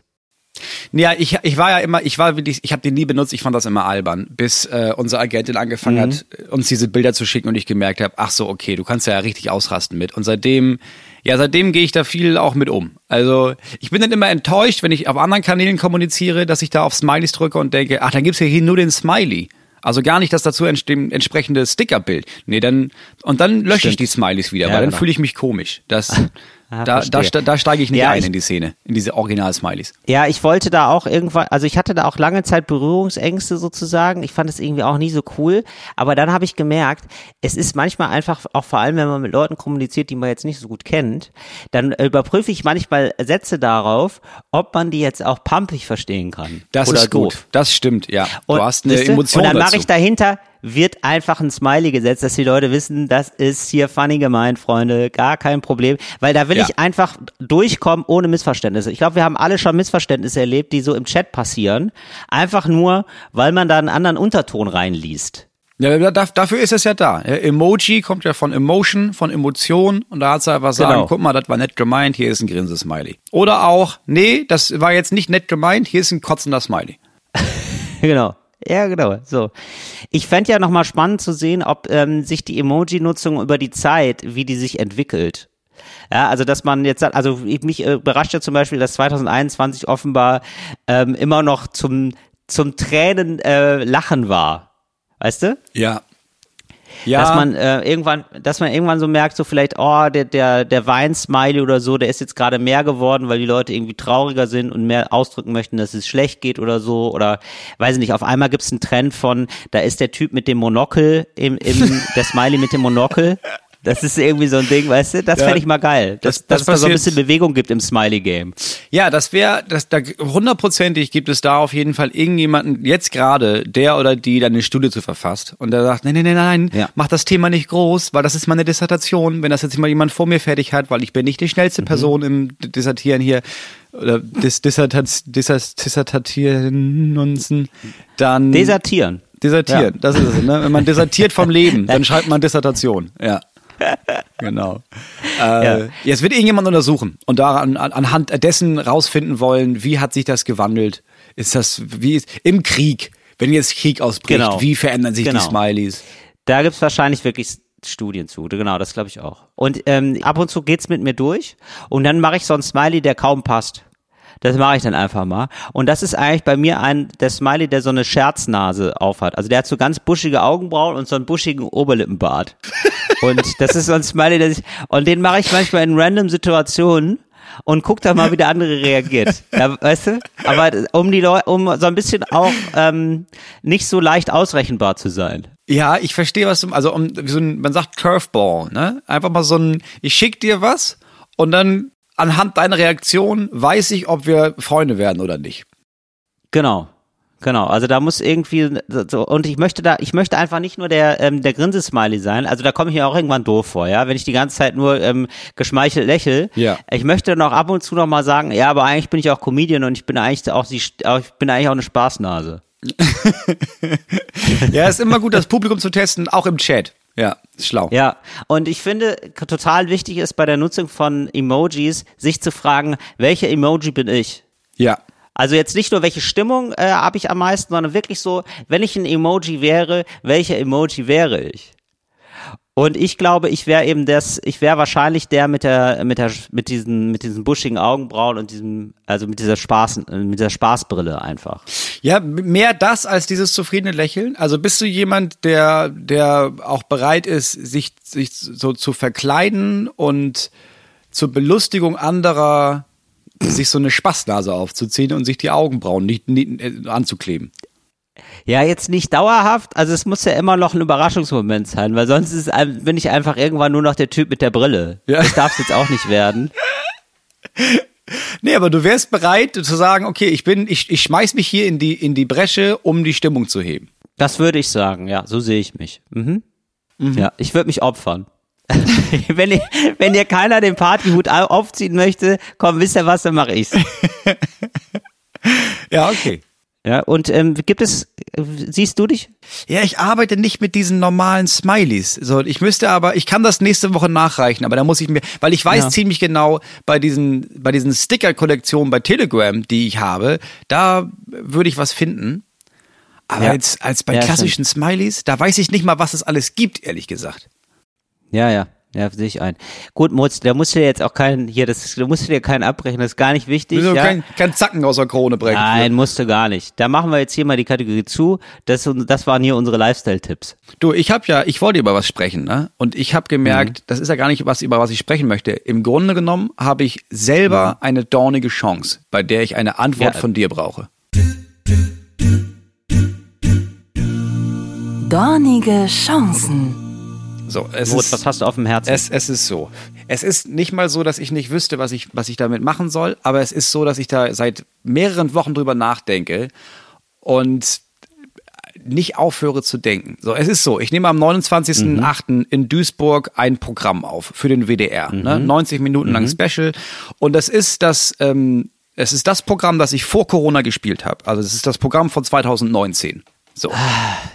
Ja, ich, ich war ja immer, ich war wirklich, ich habe den nie benutzt, ich fand das immer albern, bis äh, unsere Agentin angefangen hat, uns diese Bilder zu schicken und ich gemerkt habe, ach so, okay, du kannst ja richtig ausrasten mit. Und seitdem, ja, seitdem gehe ich da viel auch mit um. Also ich bin dann immer enttäuscht, wenn ich auf anderen Kanälen kommuniziere, dass ich da auf Smileys drücke und denke, ach, dann gibt's ja hier nur den Smiley. Also gar nicht das dazu entsprechende Stickerbild. Nee, dann und dann lösche ich Stimmt. die Smileys wieder, Ja, weil dann genau. fühle ich mich komisch. Das, [laughs] Ah, da, da, da steige ich nicht Ja, ein ich- in die Szene, in diese Original-Smileys. Ja, ich wollte da auch irgendwann, also ich hatte da auch lange Zeit Berührungsängste sozusagen. Ich fand es irgendwie auch nie so cool. Aber dann habe ich gemerkt, es ist manchmal einfach, auch vor allem wenn man mit Leuten kommuniziert, die man jetzt nicht so gut kennt, dann überprüfe ich manchmal Sätze darauf, ob man die jetzt auch pumpig verstehen kann. Das oder ist gut. doof. Das stimmt, ja. Und, du hast eine? Emotion Und dann mache ich dahinter, wird einfach ein Smiley gesetzt, dass die Leute wissen, das ist hier funny gemeint, Freunde, gar kein Problem. Weil da will Ja. ich einfach durchkommen ohne Missverständnisse. Ich glaube, wir haben alle schon Missverständnisse erlebt, die so im Chat passieren. Einfach nur, weil man da einen anderen Unterton reinliest. Ja, da- da- dafür ist es ja da. Emoji kommt ja von Emotion, von Emotion und da hat sie einfach sagen, Genau. guck mal, das war nett gemeint, hier ist ein Grinsesmiley. Oder auch, nee, das war jetzt nicht nett gemeint, hier ist ein kotzender Smiley. [laughs] genau. Ja, genau. So. Ich fände ja nochmal spannend zu sehen, ob ähm, sich die Emoji-Nutzung über die Zeit, wie die sich entwickelt. Ja, also dass man jetzt sagt, also ich- mich äh, überrascht ja zum Beispiel, dass 2021 offenbar ähm, immer noch zum zum Tränen äh, lachen war. Weißt du? Ja. Ja, Dass man äh, irgendwann, dass man irgendwann so merkt, so vielleicht, oh, der, der, der Wein-Smiley oder so, der ist jetzt gerade mehr geworden, weil die Leute irgendwie trauriger sind und mehr ausdrücken möchten, dass es schlecht geht oder so. Oder weiß ich nicht, auf einmal gibt es einen Trend von, da ist der Typ mit dem Monokel, im, im, der Smiley mit dem Monokel. [laughs] Das ist irgendwie so ein Ding, weißt du? Das Ja, fände ich mal geil. Dass, das- das dass es da so ein bisschen Bewegung gibt im Smiley-Game. Ja, das wäre, das, da, hundertprozentig gibt es da auf jeden Fall irgendjemanden, jetzt gerade, der oder die dann eine Studie zu verfasst und der sagt, nein, nein, nein, nein, Ja. mach das Thema nicht groß, weil das ist meine Dissertation. Wenn das jetzt mal jemand vor mir fertig hat, weil ich bin nicht die schnellste Mhm. Person im Dissertieren hier, oder Dis, Dissertat, Dis, Dissertatieren, dann Desertieren. Dissertieren, Ja. das ist es. Ne? Wenn man dissertiert vom Leben, [laughs] dann schreibt man Dissertation. Ja. [laughs] Genau. Äh, Ja. Jetzt wird irgendjemand untersuchen und daran an, anhand dessen rausfinden wollen, wie hat sich das gewandelt? Ist das wie ist im Krieg? Wenn jetzt Krieg ausbricht, Genau. wie verändern sich Genau. die Smileys? Da gibt's wahrscheinlich wirklich Studien zu. Genau, das glaube ich auch. Und ähm, ab und zu geht's mit mir durch und dann mache ich so einen Smiley, der kaum passt. Das mache ich dann einfach mal. Und das ist eigentlich bei mir ein der Smiley, der so eine Scherznase aufhat. Also der hat so ganz buschige Augenbrauen und so einen buschigen Oberlippenbart. [laughs] und das ist so ein Smiley, der sich und den mache ich manchmal in random Situationen und guck da mal, wie der andere reagiert. [laughs] Ja, weißt du? Aber um die Leute, um so ein bisschen auch ähm, nicht so leicht ausrechenbar zu sein. Ja, ich verstehe, was du, also um, so ein, man sagt Curveball, ne? Einfach mal so ein, ich schick dir was und dann anhand deiner Reaktion weiß ich, ob wir Freunde werden oder nicht. Genau. Genau, also da muss irgendwie so und ich möchte da, ich möchte einfach nicht nur der ähm, der Grinsesmiley sein. Also da komme ich mir auch irgendwann doof vor, ja, wenn ich die ganze Zeit nur ähm, geschmeichelt lächel. Ja. Ich möchte noch ab und zu noch mal sagen, ja, aber eigentlich bin ich auch Comedian und ich bin eigentlich auch die, ich bin eigentlich auch eine Spaßnase. [laughs] Ja, ist immer gut, das Publikum zu testen, auch im Chat. Ja, schlau. Ja, und ich finde, total wichtig ist bei der Nutzung von Emojis, sich zu fragen, welche Emoji bin ich? Ja. Also jetzt nicht nur, welche Stimmung äh, habe ich am meisten, sondern wirklich so, wenn ich ein Emoji wäre, welcher Emoji wäre ich? Und ich glaube, ich wäre eben das, ich wäre wahrscheinlich der mit der, mit der, mit diesen, mit diesen buschigen Augenbrauen und diesem, also mit dieser Spaß, mit dieser Spaßbrille einfach. Ja, mehr das als dieses zufriedene Lächeln. Also bist du jemand, der, der auch bereit ist, sich, sich so zu verkleiden und zur Belustigung anderer sich so eine Spaßnase aufzuziehen und sich die Augenbrauen nicht, nicht äh, anzukleben. Ja, jetzt nicht dauerhaft, also es muss ja immer noch ein Überraschungsmoment sein, weil sonst ist, bin ich einfach irgendwann nur noch der Typ mit der Brille. Ja. Das darf es jetzt auch nicht werden. Nee, aber du wärst bereit zu sagen, okay, ich bin, ich, ich schmeiß mich hier in die, in die Bresche, um die Stimmung zu heben. Das würde ich sagen, ja, so sehe ich mich. Mhm. Ja, ich würde mich opfern. [laughs] wenn, ihr, wenn ihr keiner den Partyhut au- aufziehen möchte, komm, wisst ihr was, dann mache ich's. [laughs] Ja, okay. Ja, und ähm, gibt es, äh, siehst du dich? Ja, ich arbeite nicht mit diesen normalen Smileys. So, ich müsste aber, ich kann das nächste Woche nachreichen, aber da muss ich mir, weil ich weiß Ja. ziemlich genau bei diesen, bei diesen Sticker-Kollektionen bei Telegram, die ich habe, da würde ich was finden. Aber Ja. jetzt als bei Ja, klassischen Smileys, da weiß ich nicht mal, was es alles gibt, ehrlich gesagt. Ja, ja. Ja, sehe ich ein. Gut, Mutz, da musst du dir jetzt auch keinen, hier, das, da musst du dir keinen abbrechen, das ist gar nicht wichtig. Ich will ja? kein, kein Zacken aus der Krone brechen. Nein, musst du gar nicht. Da machen wir jetzt hier mal die Kategorie zu. Das, das waren hier unsere Lifestyle-Tipps. Du, ich habe ja, ich wollte über was sprechen, ne? Und ich habe gemerkt, Mhm. das ist ja gar nicht was, über was ich sprechen möchte. Im Grunde genommen habe ich selber eine dornige Chance, bei der ich eine Antwort Ja. von dir brauche. Dornige Chancen. So, es Moritz, ist, was hast du auf dem Herzen? es, es ist so. Es ist nicht mal so, dass ich nicht wüsste, was ich, was ich damit machen soll, aber es ist so, dass ich da seit mehreren Wochen drüber nachdenke und nicht aufhöre zu denken. So, es ist so, ich nehme am 29.08. in Duisburg ein Programm auf für den WDR. Ne? 90 Minuten lang Special. Und das ist das, ähm, es ist das Programm, das ich vor Corona gespielt habe. Also es ist das Programm von 2019. So.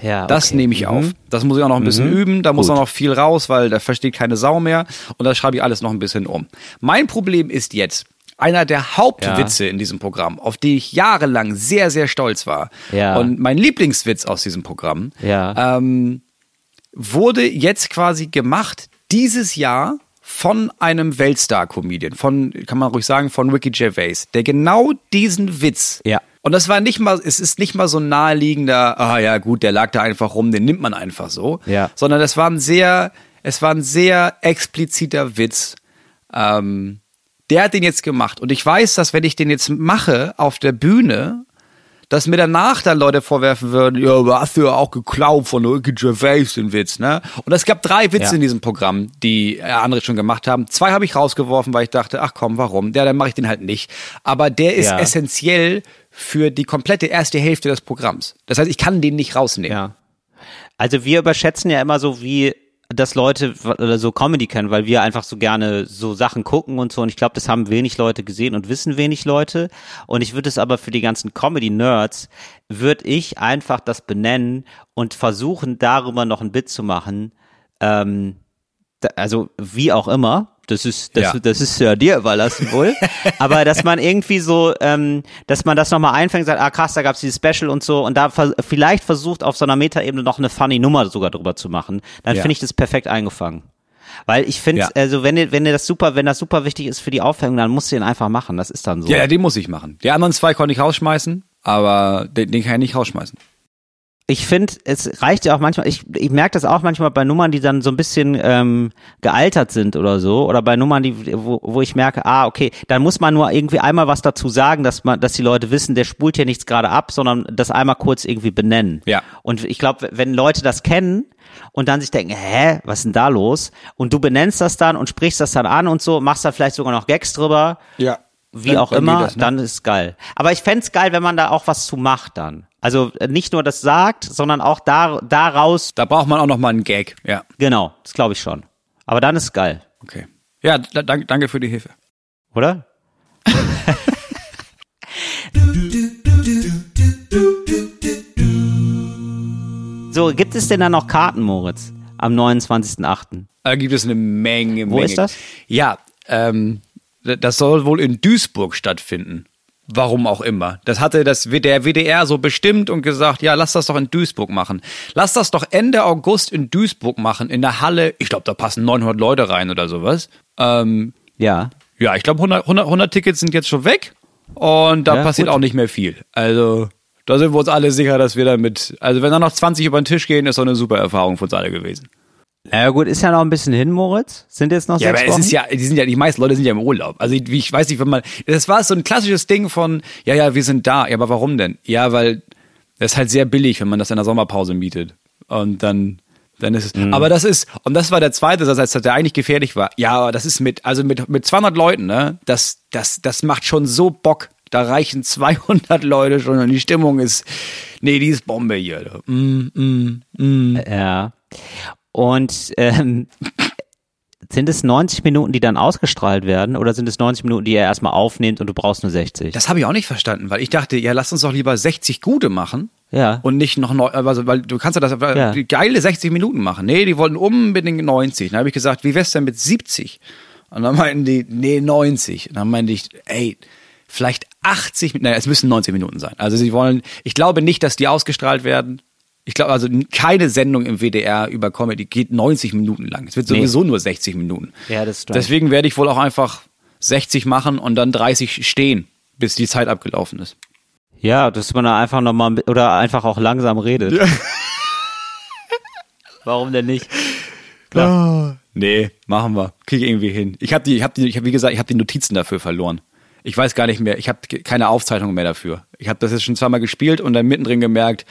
ja, Das okay. nehme ich auf. Das muss ich auch noch ein bisschen üben. Da muss Gut. auch noch viel raus, weil da versteht keine Sau mehr. Und da schreibe ich alles noch ein bisschen um. Mein Problem ist jetzt, einer der Hauptwitze in diesem Programm, auf die ich jahrelang sehr, sehr stolz war. Ja. Und mein Lieblingswitz aus diesem Programm, Ja. ähm, wurde jetzt quasi gemacht dieses Jahr von einem Weltstar-Comedian, von, kann man ruhig sagen, von Ricky Gervais, der genau diesen Witz. Ja. Und das war nicht mal, es ist nicht mal so ein naheliegender, ah ja gut, der lag da einfach rum, den nimmt man einfach so. Ja. Sondern es war ein sehr, es war ein sehr expliziter Witz. Ähm, der hat den jetzt gemacht. Und ich weiß, dass wenn ich den jetzt mache auf der Bühne, dass mir danach dann Leute vorwerfen würden, ja, aber hast du ja auch geklaut von Ricky Gervais den Witz, ne? Und es gab drei Witze Ja. in diesem Programm, die äh, andere schon gemacht haben. Zwei habe ich rausgeworfen, weil ich dachte, ach komm, warum? Ja, dann mache ich den halt nicht. Aber der ist Ja. essentiell für die komplette erste Hälfte des Programms. Das heißt, ich kann den nicht rausnehmen. Ja. Also wir überschätzen ja immer so, wie dass Leute oder so Comedy kennen, weil wir einfach so gerne so Sachen gucken und so. Und ich glaube, das haben wenig Leute gesehen und wissen wenig Leute. Und ich würde es aber für die ganzen Comedy-Nerds, würde ich einfach das benennen und versuchen, darüber noch ein Bit zu machen. Ähm, also wie auch immer. Das ist, das, Ja. das ist ja dir überlassen wohl. [laughs] Aber dass man irgendwie so, ähm, dass man das nochmal einfängt, sagt, ah krass, da gab's dieses Special und so und da ver vielleicht versucht auf so einer Metaebene noch eine funny Nummer sogar drüber zu machen, dann Ja. finde ich das perfekt eingefangen. Weil ich finde, Ja. also wenn dir, wenn dir das super, wenn das super wichtig ist für die Aufhängung, dann musst du den einfach machen. Das ist dann so. Ja, ja, den muss ich machen. Die anderen zwei konnte ich rausschmeißen, aber den, den kann ich nicht rausschmeißen. Ich finde, es reicht ja auch manchmal, ich, ich merke das auch manchmal bei Nummern, die dann so ein bisschen ähm, gealtert sind oder so, oder bei Nummern, die, wo, wo ich merke, ah, okay, dann muss man nur irgendwie einmal was dazu sagen, dass man, dass die Leute wissen, der spult hier nichts gerade ab, sondern das einmal kurz irgendwie benennen. Ja. Und ich glaube, wenn Leute das kennen und dann sich denken, hä, was ist denn da los? Und du benennst das dann und sprichst das dann an und so, machst da vielleicht sogar noch Gags drüber, Ja. wie Dann- auch dann immer, das, ne? dann ist geil. Aber ich fänd's geil, wenn man da auch was zu macht dann. Also äh, nicht nur das sagt, sondern auch da, daraus, Da braucht man auch noch mal einen Gag. Ja, genau, das glaube ich schon. Aber dann ist geil, okay. Ja, da, dank- danke für die Hilfe. oder? [laughs] so, gibt es denn da noch Karten, Moritz? Am 29.8. Da gibt es eine Menge, Wo Menge. ist das? Ja, ähm, das soll wohl in Duisburg stattfinden. Warum auch immer. Das hatte das, der WDR so bestimmt und gesagt, ja, lass das doch in Duisburg machen. Lass das doch Ende August in Duisburg machen, in der Halle. Ich glaube, da passen 900 Leute rein oder sowas. Ähm, Ja. ja, ich glaube, 100, 100, 100 Tickets sind jetzt schon weg und da Ja, passiert gut. auch nicht mehr viel. Also, da sind wir uns alle sicher, dass wir damit, also wenn da noch 20 über den Tisch gehen, ist doch eine super Erfahrung für uns alle gewesen. Na gut, ist ja noch ein bisschen hin, Moritz. Sind jetzt noch Ja, sechs aber es Wochen? ist ja, die sind ja, die meisten Leute sind ja im Urlaub. Also ich, ich weiß nicht, wenn man, das war so ein klassisches Ding von, ja, ja, wir sind da. Ja, aber warum denn? Ja, weil das ist halt sehr billig, wenn man das in der Sommerpause mietet. Und dann, dann ist es, Mhm. aber das ist, und das war der zweite Satz, der eigentlich gefährlich war. Ja, aber das ist mit, also mit, mit 200 Leuten, ne, das, das, das macht schon so Bock. Da reichen 200 Leute schon und die Stimmung ist, nee, die ist Bombe hier. Mm, mm, mm. Ja. Und ähm, Sind es 90 Minuten, die dann ausgestrahlt werden oder sind es 90 Minuten, die er erstmal aufnimmt und du brauchst nur 60? Das habe ich auch nicht verstanden, weil ich dachte, ja, lass uns doch lieber 60 gute machen. Ja. Und nicht noch neu, also, weil du kannst ja das Ja. die geile 60 Minuten machen. Nee, die wollten unbedingt 90. Dann habe ich gesagt, wie wär's denn mit 70? Und dann meinten die, nee, 90. Und dann meinte ich, ey, vielleicht 80, nein, es müssen 90 Minuten sein. Also sie wollen, ich glaube nicht, dass die ausgestrahlt werden. Ich glaube also keine Sendung im WDR über Comedy geht 90 Minuten lang. Es wird Nee. sowieso nur 60 Minuten. Ja, das strange. Deswegen werde ich wohl auch einfach 60 machen und dann 30 stehen, bis die Zeit abgelaufen ist. Ja, dass man da einfach nochmal oder einfach auch langsam redet. [laughs] Warum denn nicht? Nee, machen wir. Krieg ich irgendwie hin. Ich habe die, ich habe die, ich habe wie gesagt, ich habe die Notizen dafür verloren. Ich weiß gar nicht mehr. Ich habe keine Aufzeichnung mehr dafür. Ich habe das jetzt schon zweimal gespielt und dann mittendrin gemerkt,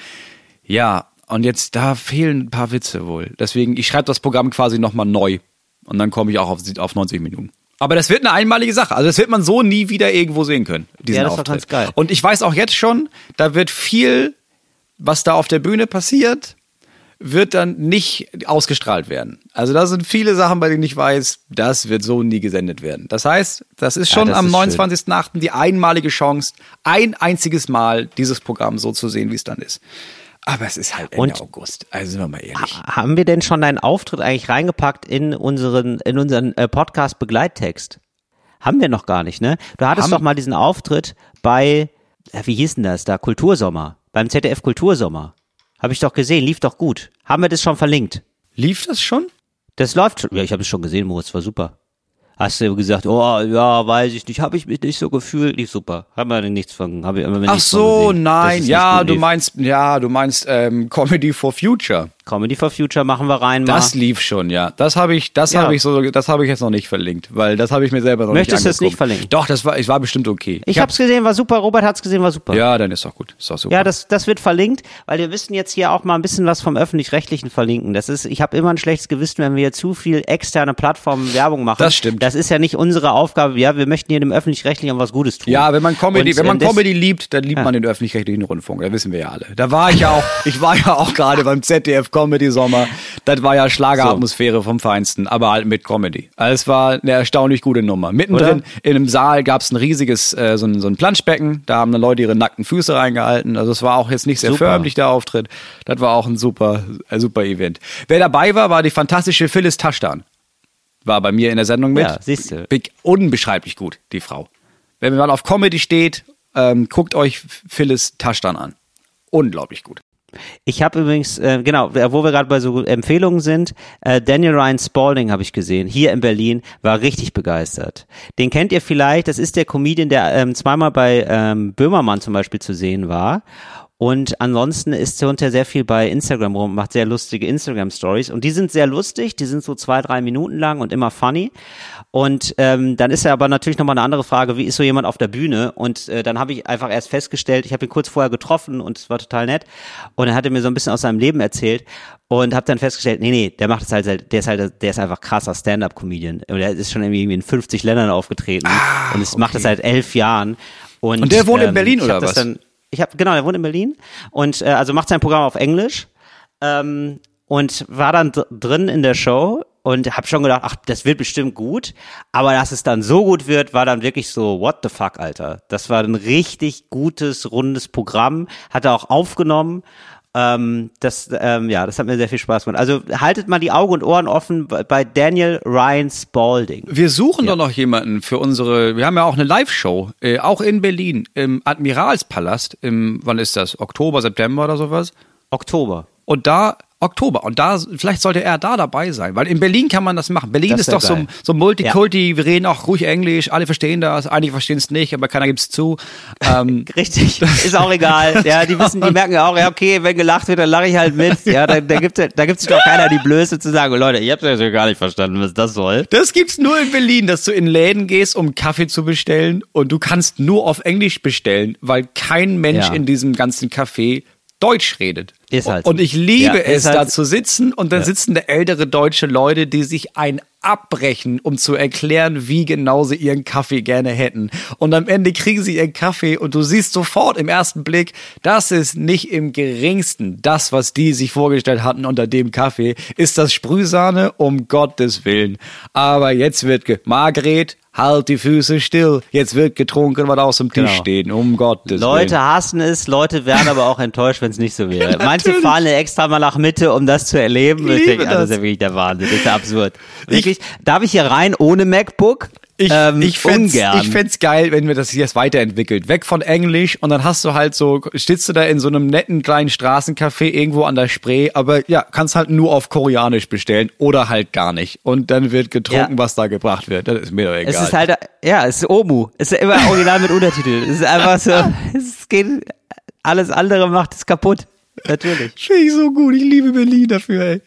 ja, und jetzt da fehlen ein paar Witze wohl. Deswegen, ich schreibe das Programm quasi nochmal neu und dann komme ich auch auf, auf 90 Minuten. Aber das wird eine einmalige Sache. Also das wird man so nie wieder irgendwo sehen können. Diesen Ja, das ist Auftritt. ganz geil. Und ich weiß auch jetzt schon, da wird viel, was da auf der Bühne passiert, wird dann nicht ausgestrahlt werden. Also da sind viele Sachen, bei denen ich weiß, das wird so nie gesendet werden. Das heißt, das ist schon das am ist schön. 29.08. die einmalige Chance, ein einziges Mal dieses Programm so zu sehen, wie es dann ist. Aber es ist halt Ende Und- August. Also sind wir mal ehrlich. Haben wir denn schon deinen Auftritt eigentlich reingepackt in unseren, in unseren äh, Podcast-Begleittext? Haben wir noch gar nicht, ne? Du hattest Haben- doch mal diesen Auftritt bei, äh, wie hieß denn das da? Kultursommer. Beim ZDF Kultursommer. Habe ich doch gesehen, lief doch gut. Haben wir das schon verlinkt? Lief das schon? Das läuft schon. Ja, ich habe es schon gesehen, Moritz, war super. Hast du gesagt, oh, ja, weiß ich nicht, habe ich mich nicht so gefühlt, lief super. Haben wir nichts von, habe ich immer Ach so, nein. nicht Ja, du meinst, ja, du meinst ähm, Comedy for Future. Comedy for Future machen wir rein. Das mal. lief schon, ja. Das habe ich, das Ja. habe ich so, das habe ich jetzt noch nicht verlinkt, weil das habe ich mir selber noch Möchtest du nicht es nicht verlinken? Doch, das war, ich war bestimmt okay. Ich hab's gesehen, war super. Robert hat's gesehen, war super. Ja, dann ist doch gut. Ist doch super. Ja, das, das wird verlinkt, weil wir müssen jetzt hier auch mal ein bisschen was vom Öffentlich-Rechtlichen verlinken. Das ist, ich habe immer ein schlechtes Gewissen, wenn wir zu viel externe Plattformen Werbung machen. Das stimmt. Das ist ja nicht unsere Aufgabe. Ja, wir möchten hier dem Öffentlich-Rechtlichen was Gutes tun. Ja, wenn man Comedy, Und, wenn man ähm, das- Comedy liebt, dann liebt man den öffentlich-rechtlichen Rundfunk. Da wissen wir ja alle. Da war ich ja auch, ich war ja auch gerade beim ZDF Comedy Sommer. Das war ja Schlageratmosphäre vom Feinsten, aber halt mit Comedy. Also es war eine erstaunlich gute Nummer. Mittendrin Oder? in einem Saal gab es ein riesiges, äh, so, ein, so ein Planschbecken. Da haben dann Leute ihre nackten Füße reingehalten. Also es war auch jetzt nicht sehr Super. förmlich, der Auftritt. Das war auch ein super, ein super Event. Wer dabei war, war die fantastische Phyllis Taschdan. War bei mir in der Sendung mit. Ja, siehste. Big, unbeschreiblich gut, die Frau. Wenn man auf Comedy steht, ähm, guckt euch Phyllis Taschdan an. Unglaublich gut. Ich habe übrigens, äh, genau, wo wir gerade bei so Empfehlungen sind, äh, Daniel Ryan Spalding habe ich gesehen, hier in Berlin, war richtig begeistert. Den kennt ihr vielleicht, das ist der Comedian, der ähm, zweimal bei ähm, Böhmermann zum Beispiel zu sehen war. Und ansonsten ist er unter sehr viel bei Instagram rum, macht sehr lustige Instagram-Stories. Und die sind sehr lustig, die sind so zwei, drei Minuten lang und immer funny. Und ähm, dann ist ja aber natürlich nochmal eine andere Frage, wie ist so jemand auf der Bühne? Und äh, dann habe ich einfach erst festgestellt, ich habe ihn kurz vorher getroffen und es war total nett. Und er hatte mir so ein bisschen aus seinem Leben erzählt und habe dann festgestellt, nee, nee, der macht es halt, der ist halt, der ist einfach krasser Stand-up-Comedian. Und er ist schon irgendwie in 50 Ländern aufgetreten und es macht das seit elf Jahren. Und, Und der wohnt in Berlin, oder was? Dann, ich habe genau, der wohnt in Berlin und äh, also macht sein Programm auf Englisch ähm, und war dann dr- drin in der Show und habe schon gedacht, ach, das wird bestimmt gut, aber dass es dann so gut wird, war dann wirklich so what the fuck, Alter. Das war ein richtig gutes rundes Programm, hat er auch aufgenommen. Ähm, das, ähm, ja, das hat mir sehr viel Spaß gemacht. Also haltet mal die Augen und Ohren offen bei- Daniel Ryan Spalding. Wir suchen doch noch jemanden für unsere, wir haben ja auch eine Live-Show, äh, auch in Berlin, im Admiralspalast, im, wann ist das? Oktober, September oder sowas? Oktober. Und da, Oktober, und da, vielleicht sollte er da dabei sein, weil in Berlin kann man das machen. Berlin Das ist doch so, geil. so Multikulti, wir reden auch ruhig Englisch, alle verstehen das, einige verstehen es nicht, aber keiner gibt's zu. Ähm, [laughs] Richtig, ist auch egal. Ja, die wissen, die merken ja auch, ja, okay, wenn gelacht wird, dann lache ich halt mit. Ja, da, da gibt da gibt's doch keiner die Blöße zu sagen, Leute, ich hab's ja gar nicht verstanden, was das soll. Das gibt's nur in Berlin, dass du in Läden gehst, um Kaffee zu bestellen und du kannst nur auf Englisch bestellen, weil kein Mensch Ja. in diesem ganzen Café Deutsch redet. Ist halt Und ich liebe Ja, es, halt da zu sitzen und dann sitzen da ältere deutsche Leute, die sich ein abbrechen, um zu erklären, wie genau sie ihren Kaffee gerne hätten. Und am Ende kriegen sie ihren Kaffee und du siehst sofort im ersten Blick, das ist nicht im geringsten das, was die sich vorgestellt hatten unter dem Kaffee. Ist das Sprühsahne? Um Gottes Willen. Aber jetzt wird ge Margret, halt die Füße still. Jetzt wird getrunken, was aus dem Tisch Genau. steht. Um Gottes Leute Willen. hassen es, Leute wären aber auch enttäuscht, wenn es nicht so wäre. [laughs] Manche natürlich. fahren extra mal nach Mitte, um das zu erleben. Ich Ich denke, das ist das. ja wirklich der Wahnsinn, das ist ja absurd. Wirklich, darf ich hier rein ohne MacBook? Ich, ähm, ich fänd's, ungern. ich fänd's geil, wenn wir das jetzt weiterentwickelt. Weg von Englisch und dann hast du halt so, stehst du da in so einem netten kleinen Straßencafé irgendwo an der Spree, aber ja, kannst halt nur auf Koreanisch bestellen oder halt gar nicht. Und dann wird getrunken, Ja. was da gebracht wird. Das ist mir doch egal. Es ist halt, ja, es ist Omu. Es ist immer original mit Untertitel. Es ist einfach so, [laughs] es geht, alles andere macht es kaputt. Natürlich. [laughs] Finde ich so gut. Ich liebe Berlin dafür, ey.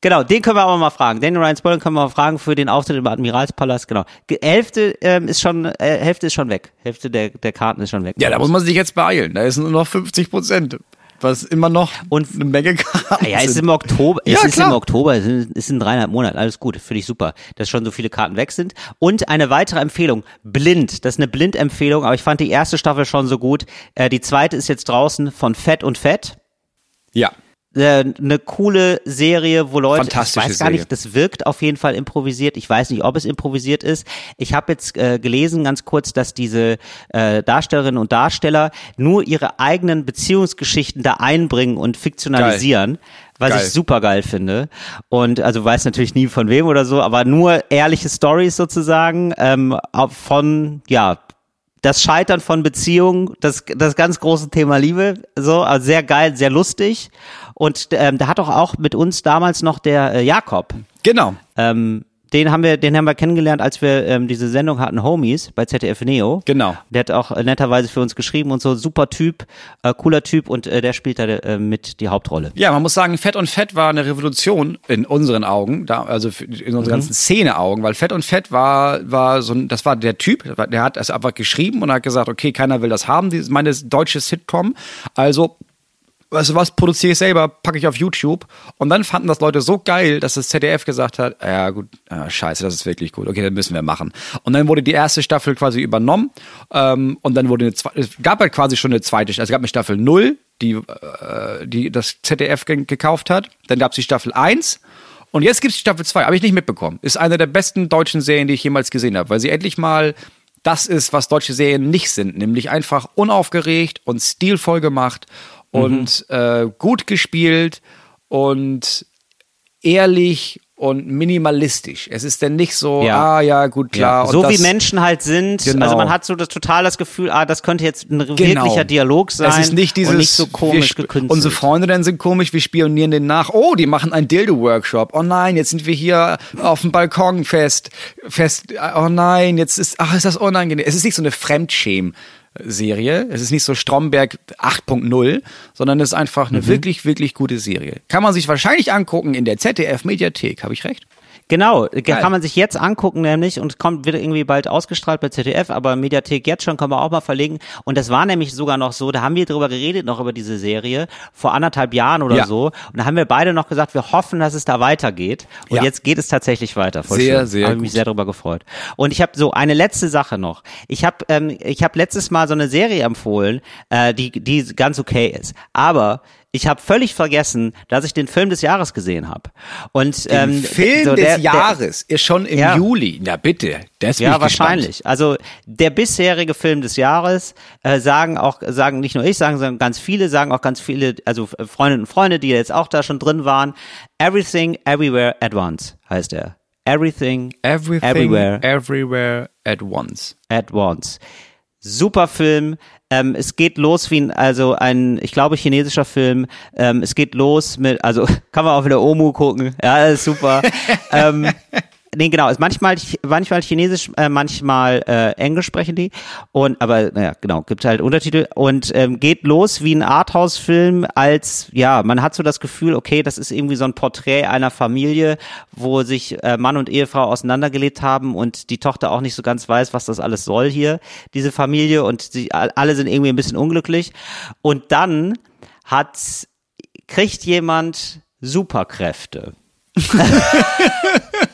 Genau, den können wir aber mal fragen. Daniel Ryan Spoiler können wir mal fragen für den Auftritt im Admiralspalast. Genau. Ge- Hälfte ähm, ist schon, äh, Hälfte ist schon weg. Hälfte der, der Karten ist schon weg. Ja, da muss man sich jetzt beeilen. Da ist nur noch 50 Prozent. Was immer noch Und- eine Menge Karten Ja, es ist im Oktober, Ja, es ist klar. im Oktober, es ist- ist in dreieinhalb Monaten, alles gut, finde ich super, dass schon so viele Karten weg sind. Und eine weitere Empfehlung, Blind, das ist eine Blind-Empfehlung, aber ich fand die erste Staffel schon so gut. Äh, die zweite ist jetzt draußen von Fett und Fett. Ja. Äh, eine coole Serie, wo Leute, ich weiß gar Serie. nicht, das wirkt auf jeden Fall improvisiert. Ich weiß nicht, ob es improvisiert ist. Ich habe jetzt äh, gelesen, ganz kurz, dass diese äh, Darstellerinnen und Darsteller nur ihre eigenen Beziehungsgeschichten da einbringen und fiktionalisieren. Was Geil. ich super geil finde. Und also weiß natürlich nie von wem oder so, aber nur ehrliche Stories sozusagen ähm, von, ja, das Scheitern von Beziehungen, das, das ganz große Thema Liebe, so, also sehr geil, sehr lustig. Und ähm, da hat doch auch mit uns damals noch der äh, Jakob, Genau. ähm, den haben wir, den haben wir kennengelernt, als wir ähm, diese Sendung hatten, Homies bei ZDF Neo. Genau. Der hat auch äh, netterweise für uns geschrieben und so, super Typ, äh, cooler Typ und äh, der spielt da äh, mit die Hauptrolle. Ja, man muss sagen, Fett und Fett war eine Revolution in unseren Augen, da, also in Mhm. unseren ganzen Szene-Augen, weil Fett und Fett war, war so ein, das war der Typ, der hat es einfach geschrieben und hat gesagt, okay, keiner will das haben, dieses, meine deutsche Sitcom, also weißt du was, produziere ich selber, packe ich auf YouTube. Und dann fanden das Leute so geil, dass das ZDF gesagt hat, ja gut, ah, scheiße, das ist wirklich gut, okay, dann müssen wir machen. Und dann wurde die erste Staffel quasi übernommen ähm, und dann wurde eine zweite, es gab halt quasi schon eine zweite, also es gab eine Staffel 0, die, äh, die das ZDF ge gekauft hat. Dann gab es die Staffel 1 und jetzt gibt es die Staffel 2, habe ich nicht mitbekommen. Ist eine der besten deutschen Serien, die ich jemals gesehen habe, weil sie endlich mal das ist, was deutsche Serien nicht sind, nämlich einfach unaufgeregt und stilvoll gemacht und äh, gut gespielt und ehrlich und minimalistisch. Es ist denn nicht so, Ja. ah ja, gut, klar. und so wie das- Menschen halt sind. Genau. Also man hat so das total das Gefühl, ah, das könnte jetzt ein Genau. wirklicher Dialog sein. Es ist nicht dieses, und nicht so komisch gekünstelt. Unsere Freundinnen sind komisch, wir spionieren denen nach. Oh, die machen einen Dildo-Workshop. Oh nein, jetzt sind wir hier auf dem Balkon fest. fest. Oh nein, jetzt ist, ach, ist das unangenehm. Es ist nicht so eine Fremdschäm. Serie. Es ist nicht so Stromberg 8.0, sondern es ist einfach Mhm. eine wirklich, wirklich gute Serie. Kann man sich wahrscheinlich angucken in der ZDF-Mediathek. Habe ich recht? Genau, kann man sich jetzt angucken nämlich und kommt wird irgendwie bald ausgestrahlt bei ZDF, aber Mediathek jetzt schon kann man auch mal verlegen und das war nämlich sogar noch so, da haben wir drüber geredet noch über diese Serie vor anderthalb Jahren oder Ja. so und da haben wir beide noch gesagt, wir hoffen, dass es da weitergeht und Ja. jetzt geht es tatsächlich weiter. Voll Sehr, schön. sehr Habe ich mich sehr darüber gefreut. Und ich habe so eine letzte Sache noch. Ich habe ähm, ich habe letztes Mal so eine Serie empfohlen, äh, die die ganz okay ist, aber ich habe völlig vergessen, dass ich den Film des Jahres gesehen habe. Und ähm, Film so des der- der- Jahres ist schon im Ja. Juli. Na bitte, das ja, ich gespannt. wahrscheinlich. Also der bisherige Film des Jahres äh, sagen auch, sagen nicht nur ich, sagen, sagen ganz viele, sagen auch ganz viele, also äh, Freundinnen und Freunde, die jetzt auch da schon drin waren. Everything, Everywhere at Once heißt er. Everything, Everything, Everywhere everywhere at once. at Once. Super Film. Ähm, es geht los wie ein, also ein, ich glaube, chinesischer Film. Ähm, es geht los mit, also [laughs] kann man auch wieder Omu gucken. Ja, ist super. [laughs] ähm, nee, genau. Ist manchmal, manchmal Chinesisch, äh, manchmal äh, Englisch sprechen die. Und, aber naja, genau, gibt halt Untertitel und ähm, geht los wie ein Arthouse-Film als, ja, man hat so das Gefühl, okay, das ist irgendwie so ein Porträt einer Familie, wo sich äh, Mann und Ehefrau auseinandergelebt haben und die Tochter auch nicht so ganz weiß, was das alles soll hier, diese Familie und sie all- alle sind irgendwie ein bisschen unglücklich. Und dann hat kriegt jemand Superkräfte. [laughs] [laughs]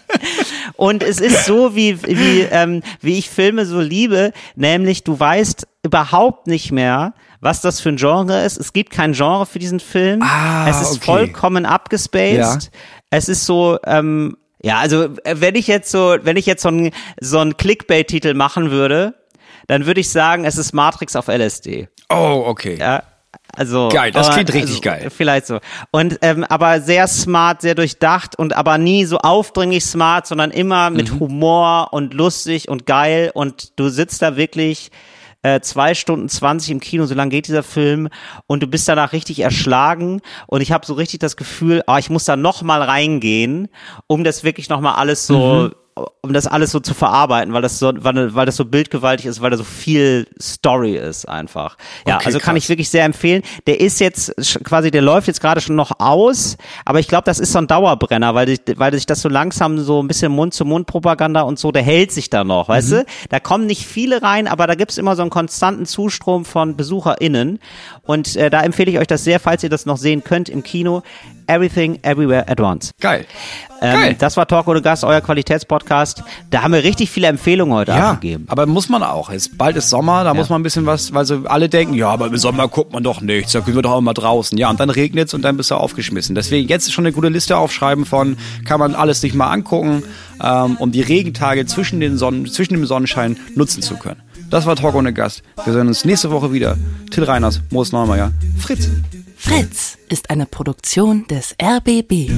Und es ist so, wie, wie, ähm, wie ich Filme so liebe, nämlich du weißt überhaupt nicht mehr, was das für ein Genre ist. Es gibt kein Genre für diesen Film. Ah, es ist okay. vollkommen abgespaced. Ja. Es ist so, ähm, ja, also äh, wenn ich jetzt so, wenn ich jetzt so einen so einen Clickbait-Titel machen würde, dann würde ich sagen, es ist Matrix auf LSD. Oh, okay. Ja, also Geil, das aber- klingt richtig also, geil. Vielleicht so. Und ähm, aber sehr smart, sehr durchdacht und aber nie so aufdringlich smart, sondern immer mit Mhm. Humor und lustig und geil und du sitzt da wirklich äh, zwei Stunden zwanzig im Kino, so lang geht dieser Film und du bist danach richtig erschlagen und ich habe so richtig das Gefühl, ah, ich muss da noch mal reingehen, um das wirklich noch mal alles so Mhm. Um das alles so zu verarbeiten, weil das so, weil, weil das so bildgewaltig ist, weil da so viel Story ist einfach. Ja, Okay, also kann krass. ich wirklich sehr empfehlen. Der ist jetzt quasi, der läuft jetzt gerade schon noch aus, aber ich glaube, das ist so ein Dauerbrenner, weil, sich- weil sich das so langsam so ein bisschen Mund-zu-Mund-Propaganda und so, der hält sich da noch, weißt Mhm. du? Da kommen nicht viele rein, aber da gibt's immer so einen konstanten Zustrom von BesucherInnen und äh, da empfehle ich euch das sehr, falls ihr das noch sehen könnt im Kino. Everything, Everywhere at Once. Geil. Ähm, Geil. Das war Talk ohne Gast, euer Qualitätspodcast. Da haben wir richtig viele Empfehlungen heute Ja, abgegeben. aber muss man auch. Es, bald ist Sommer, da muss man ein bisschen was, weil so alle denken, ja, aber im Sommer guckt man doch nichts, da können wir doch auch mal draußen. Ja, und dann regnet's und dann bist du aufgeschmissen. Deswegen jetzt schon eine gute Liste aufschreiben von, kann man alles sich mal angucken, ähm, um die Regentage zwischen, den Sonnen, zwischen dem Sonnenschein nutzen zu können. Das war Talk ohne Gast. Wir sehen uns nächste Woche wieder. Till Reiners, Moos Neumeier, Fritz. Fritz ist eine Produktion des RBB.